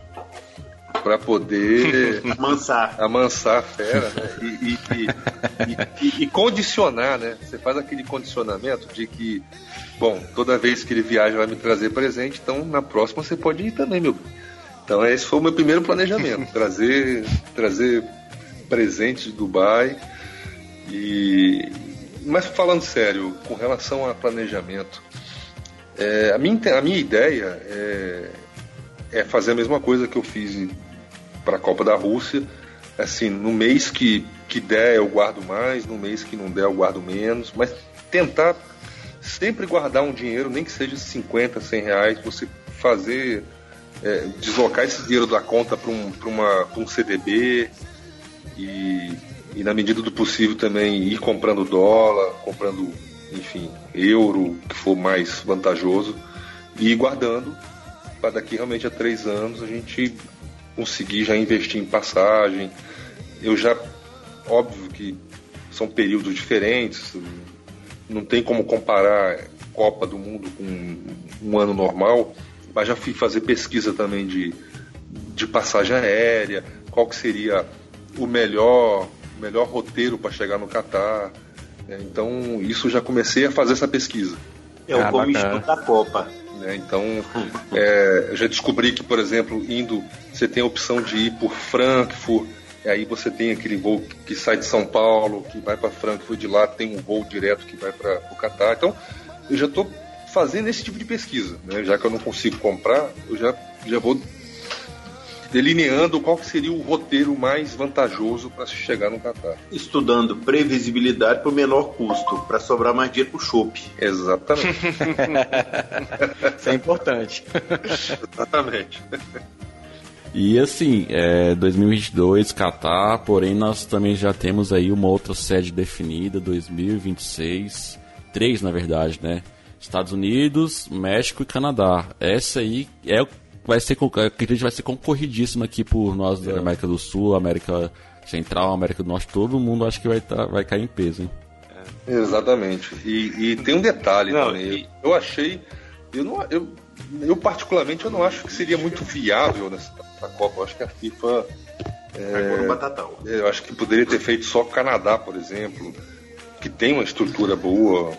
para poder Mansar. amansar a fera né? e, e- e- e- condicionar, né? Você faz aquele condicionamento de que, bom, toda vez que ele viaja vai me trazer presente, então na próxima você pode ir também, meu. Então esse foi o meu primeiro planejamento, trazer, trazer presentes de Dubai e mas falando sério, com relação a planejamento, é, a, minha, a minha ideia é, é fazer a mesma coisa que eu fiz para a Copa da Rússia. Assim, no mês que, que der eu guardo mais, no mês que não der eu guardo menos, mas tentar sempre guardar um dinheiro, nem que seja 50, 100 reais, você fazer, é, deslocar esse dinheiro da conta para um, uma, um CDB e, e, na medida do possível, também ir comprando dólar, comprando, enfim, euro, que for mais vantajoso, e ir guardando para daqui realmente a três anos a gente conseguir já investir em passagem. Eu já, óbvio que são períodos diferentes, não tem como comparar Copa do Mundo com um ano normal, mas já fui fazer pesquisa também de, de passagem aérea, qual que seria o melhor, melhor roteiro para chegar no Catar. né? Então, isso já comecei a fazer essa pesquisa. É o Ah, comichão da Copa. Né? Então, é, eu já descobri que, por exemplo, indo, você tem a opção de ir por Frankfurt, e aí você tem aquele voo que sai de São Paulo, que vai para Frankfurt, de lá tem um voo direto que vai para o Catar. Então, eu já estou fazendo esse tipo de pesquisa, né? já que eu não consigo comprar, eu já, já vou delineando qual que seria o roteiro mais vantajoso para se chegar no Catar. Estudando previsibilidade por menor custo, para sobrar mais dinheiro pro chopp. Exatamente, Isso é importante. exatamente. E assim, é 2022, Catar, porém nós também já temos aí uma outra sede definida, 2026, três na verdade, né? Estados Unidos, México e Canadá. Essa aí é o- vai ser con- acredito que vai ser concorridíssima aqui por nós da América do Sul, América Central, América do Norte, todo mundo acho que vai tá, vai cair em peso, hein? Exatamente. E, e tem um detalhe Não, também. e- Eu achei. Eu, não, eu, eu, particularmente, eu não acho que seria muito viável nessa Copa. Eu acho que a FIFA. O Batatão. Eu acho que poderia ter feito só o Canadá, por exemplo, que tem uma estrutura boa.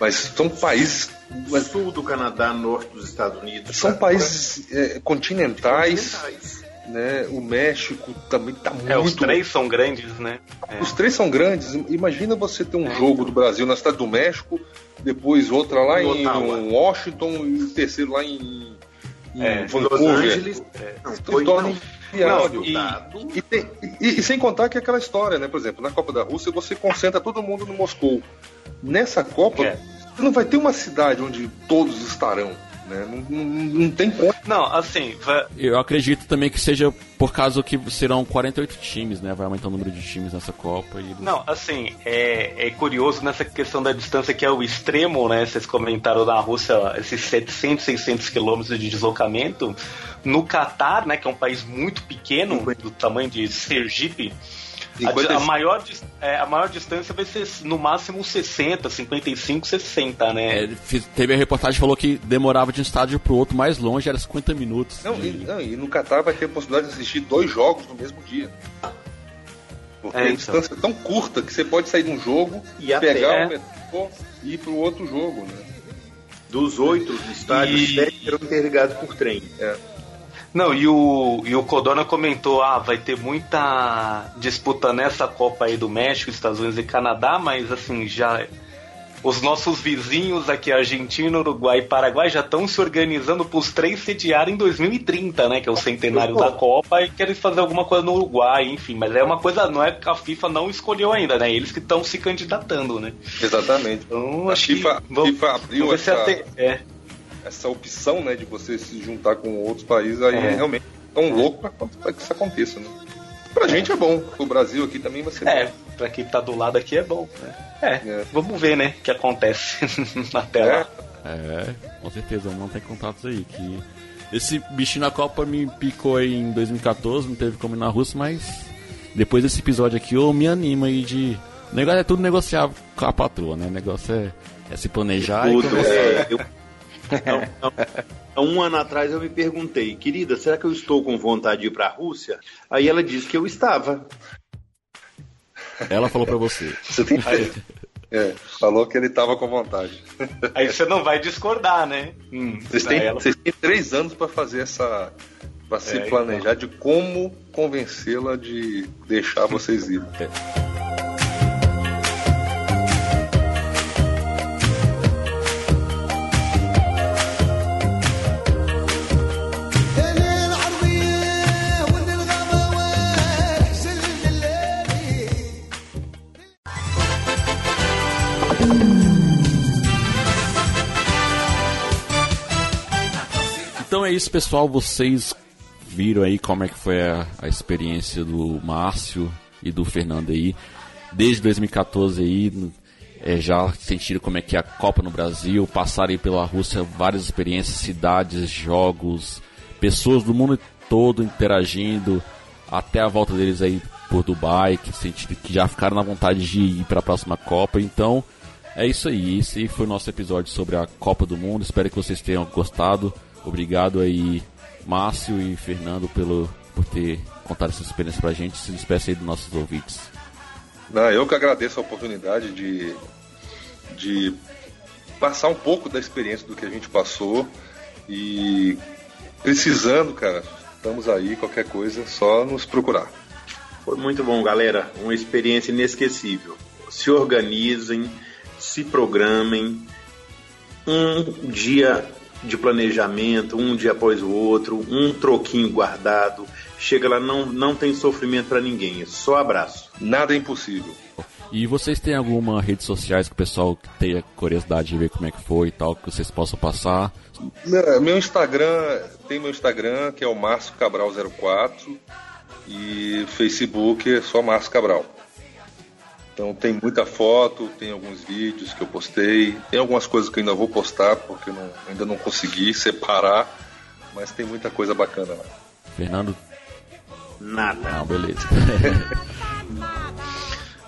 Mas são países. Mas Sul do Canadá, norte dos Estados Unidos. são tá? países é, continentais. Continentais. Né? O México também está muito. É, os três são grandes, né? É. Os três são grandes. Imagina você ter um jogo do Brasil na cidade do México, depois outra lá Em em, Ottawa. Washington e o terceiro lá em, É, Vancouver. Los Angeles, não, foi torna não, inviável. e- E, tem- e- e sem contar que é aquela história, né? Por exemplo, na Copa da Rússia você concentra todo mundo no Moscou. Nessa Copa, É. não vai ter uma cidade onde todos estarão. Né? Não, não, não tem como. Não, assim, vai- Eu acredito também que seja por causa que serão 48 times, né? Vai aumentar o número de times nessa Copa. E Não, assim, é, é curioso nessa questão da distância que é o extremo, né? Vocês comentaram na Rússia esses 700, 600 quilômetros de deslocamento. No Catar, né, que é um país muito pequeno, do tamanho de Sergipe, a, a maior, é, a maior distância vai ser no máximo 60, 55, 60, né? É, fiz- teve a reportagem que falou que demorava de um estádio pro outro mais longe, era 50 minutos. Não, e, não, e no Catar vai ter a possibilidade de assistir dois jogos no mesmo dia. Porque É, a então. distância é tão curta que você pode sair de um jogo, E pegar é. o metrô e ir pro outro jogo, né? dos oito estádios, E- sete eram interligados por trem. Não, e o, e o Codona comentou, ah, vai ter muita disputa nessa Copa aí do México, Estados Unidos e Canadá, mas assim, já os nossos vizinhos aqui, Argentina, Uruguai e Paraguai, já estão se organizando para os três sediarem em 2030, né? Que é o centenário da Copa, e querem fazer alguma coisa no Uruguai, enfim. Mas é uma coisa, não é que a FIFA não escolheu ainda, né? Eles que estão se candidatando, né? Exatamente. Então, A acho FIFA, que. vamos- FIFA abriu vamos ver se essa, até- é. Essa opção né, de você se juntar com outros países, aí É. realmente tão louco para que isso aconteça. Né? Pra gente é bom, pro Brasil aqui também vai ser É, bom. pra quem tá do lado aqui é bom. né? É, É. vamos ver, né, o que acontece até lá. É, com certeza, vamos manter contatos aí. Que esse bichinho na Copa me picou aí em 2014, não teve como ir na Rússia, mas depois desse episódio aqui eu me animo aí de. O negócio é tudo negociável com a patroa, né? O negócio é, é se planejar e Tudo, começar. é, eu- Há- há- há um ano atrás eu me perguntei, querida, será que eu estou com vontade de ir para a Rússia? Aí ela disse que eu estava. Ela falou pra você. Você tem É, falou que ele tava com vontade. Aí você não vai discordar, né? Hum, Vocês têm, ela- vocês têm três anos para fazer essa. para se É, planejar de como convencê-la de deixar vocês irem. Isso, pessoal. Vocês viram aí como é que foi a, a experiência do Márcio e do Fernando aí. Desde 2014 aí, é, já sentiram como é que é a Copa no Brasil, passaram aí pela Rússia várias experiências, cidades, jogos, pessoas do mundo todo interagindo, até a volta deles aí por Dubai, que, sentiram, que já ficaram na vontade de ir para a próxima Copa. Então, é isso aí. Esse foi o nosso episódio sobre a Copa do Mundo. Espero que vocês tenham gostado. Obrigado aí, Márcio e Fernando, pelo, por ter contado essa experiência pra gente. Se despeça aí dos nossos ouvintes. Não, eu que agradeço a oportunidade de, de passar um pouco da experiência do que a gente passou e precisando, cara, estamos aí, qualquer coisa, só nos procurar. Foi muito bom, galera. Uma experiência inesquecível. Se organizem, se programem. Um dia de planejamento, um dia após o outro, um troquinho guardado. Chega lá, não, não tem sofrimento para ninguém, é só abraço. Nada é impossível. E vocês têm alguma redes sociais que o pessoal tenha curiosidade de ver como é que foi e tal, que vocês possam passar? Meu Instagram, tem meu Instagram, que é o Márcio Cabral 04 e Facebook é só Márcio Cabral. Então tem muita foto, tem alguns vídeos que eu postei, tem algumas coisas que eu ainda vou postar porque não- ainda não consegui separar, mas tem muita coisa bacana lá. Fernando? Nada. Não, beleza.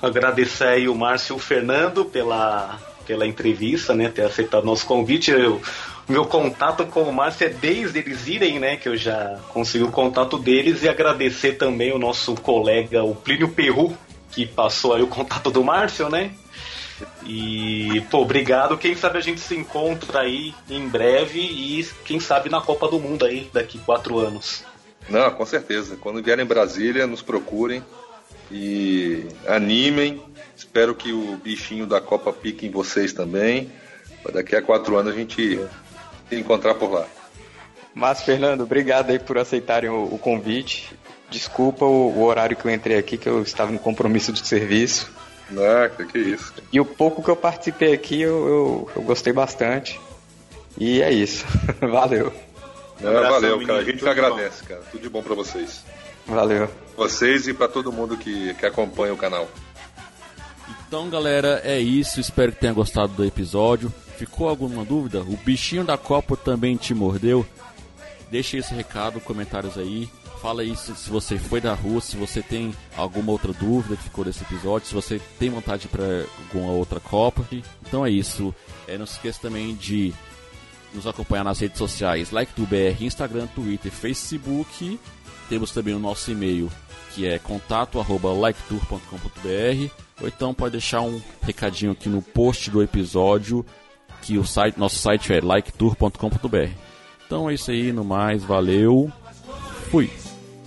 Agradecer aí o Márcio e o Fernando pela, pela entrevista, né? Ter aceitado nosso convite. Eu, meu contato com o Márcio é desde eles irem, né? Que eu já consegui o contato deles e agradecer também o nosso colega, o Plínio Perru, que passou aí o contato do Márcio, né? E, pô, obrigado. Quem sabe a gente se encontra aí em breve e quem sabe na Copa do Mundo aí daqui quatro anos. Não, com certeza. Quando vierem em Brasília, nos procurem e animem. Espero que o bichinho da Copa pique em vocês também. Pra daqui a quatro anos a gente se encontrar por lá. Mas, Fernando, obrigado aí por aceitarem o, o convite. Desculpa o, o horário que eu entrei aqui, que eu estava em compromisso de serviço. Ah, que, que isso. E o pouco que eu participei aqui, eu, eu, eu gostei bastante. E é isso. Valeu. Abração, valeu, menino. cara. A gente de agradece, cara. Tudo de bom pra vocês. Valeu. Vocês e pra todo mundo que, que acompanha o canal. Então, galera, é isso. Espero que tenha gostado do episódio. Ficou alguma dúvida? O bichinho da Copa também te mordeu? Deixa esse recado, comentários aí. Fala aí se, se você foi da rua, se você tem alguma outra dúvida que ficou desse episódio, se você tem vontade para alguma outra Copa. Então é isso. É, não se esqueça também de nos acompanhar nas redes sociais, like do BR, Instagram, Twitter, Facebook. Temos também o nosso e-mail, que é contato@liketour.com.br, ou então pode deixar um recadinho aqui no post do episódio, que o site, nosso site é liketour.com.br. Então é isso aí, no mais, valeu. Fui.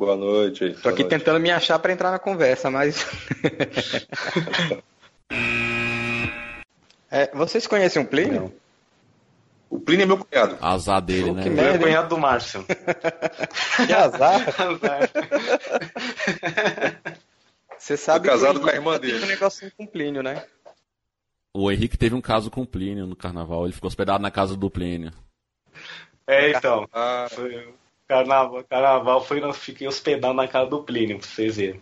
Boa noite. Tô aqui tentando me achar pra entrar na conversa, mas. É, vocês conhecem o Plínio? O Plínio é meu cunhado. Azar dele, né? que merda. é cunhado do Márcio. Que azar. Você sabe Tô casado que com a irmã dele. Um negocinho com o Plínio, né? O Henrique teve um caso com o Plínio no carnaval. Ele ficou hospedado na casa do Plínio. É, então. Ah, Foi, carnaval, carnaval foi, fiquei hospedado na casa do Plínio, pra vocês verem.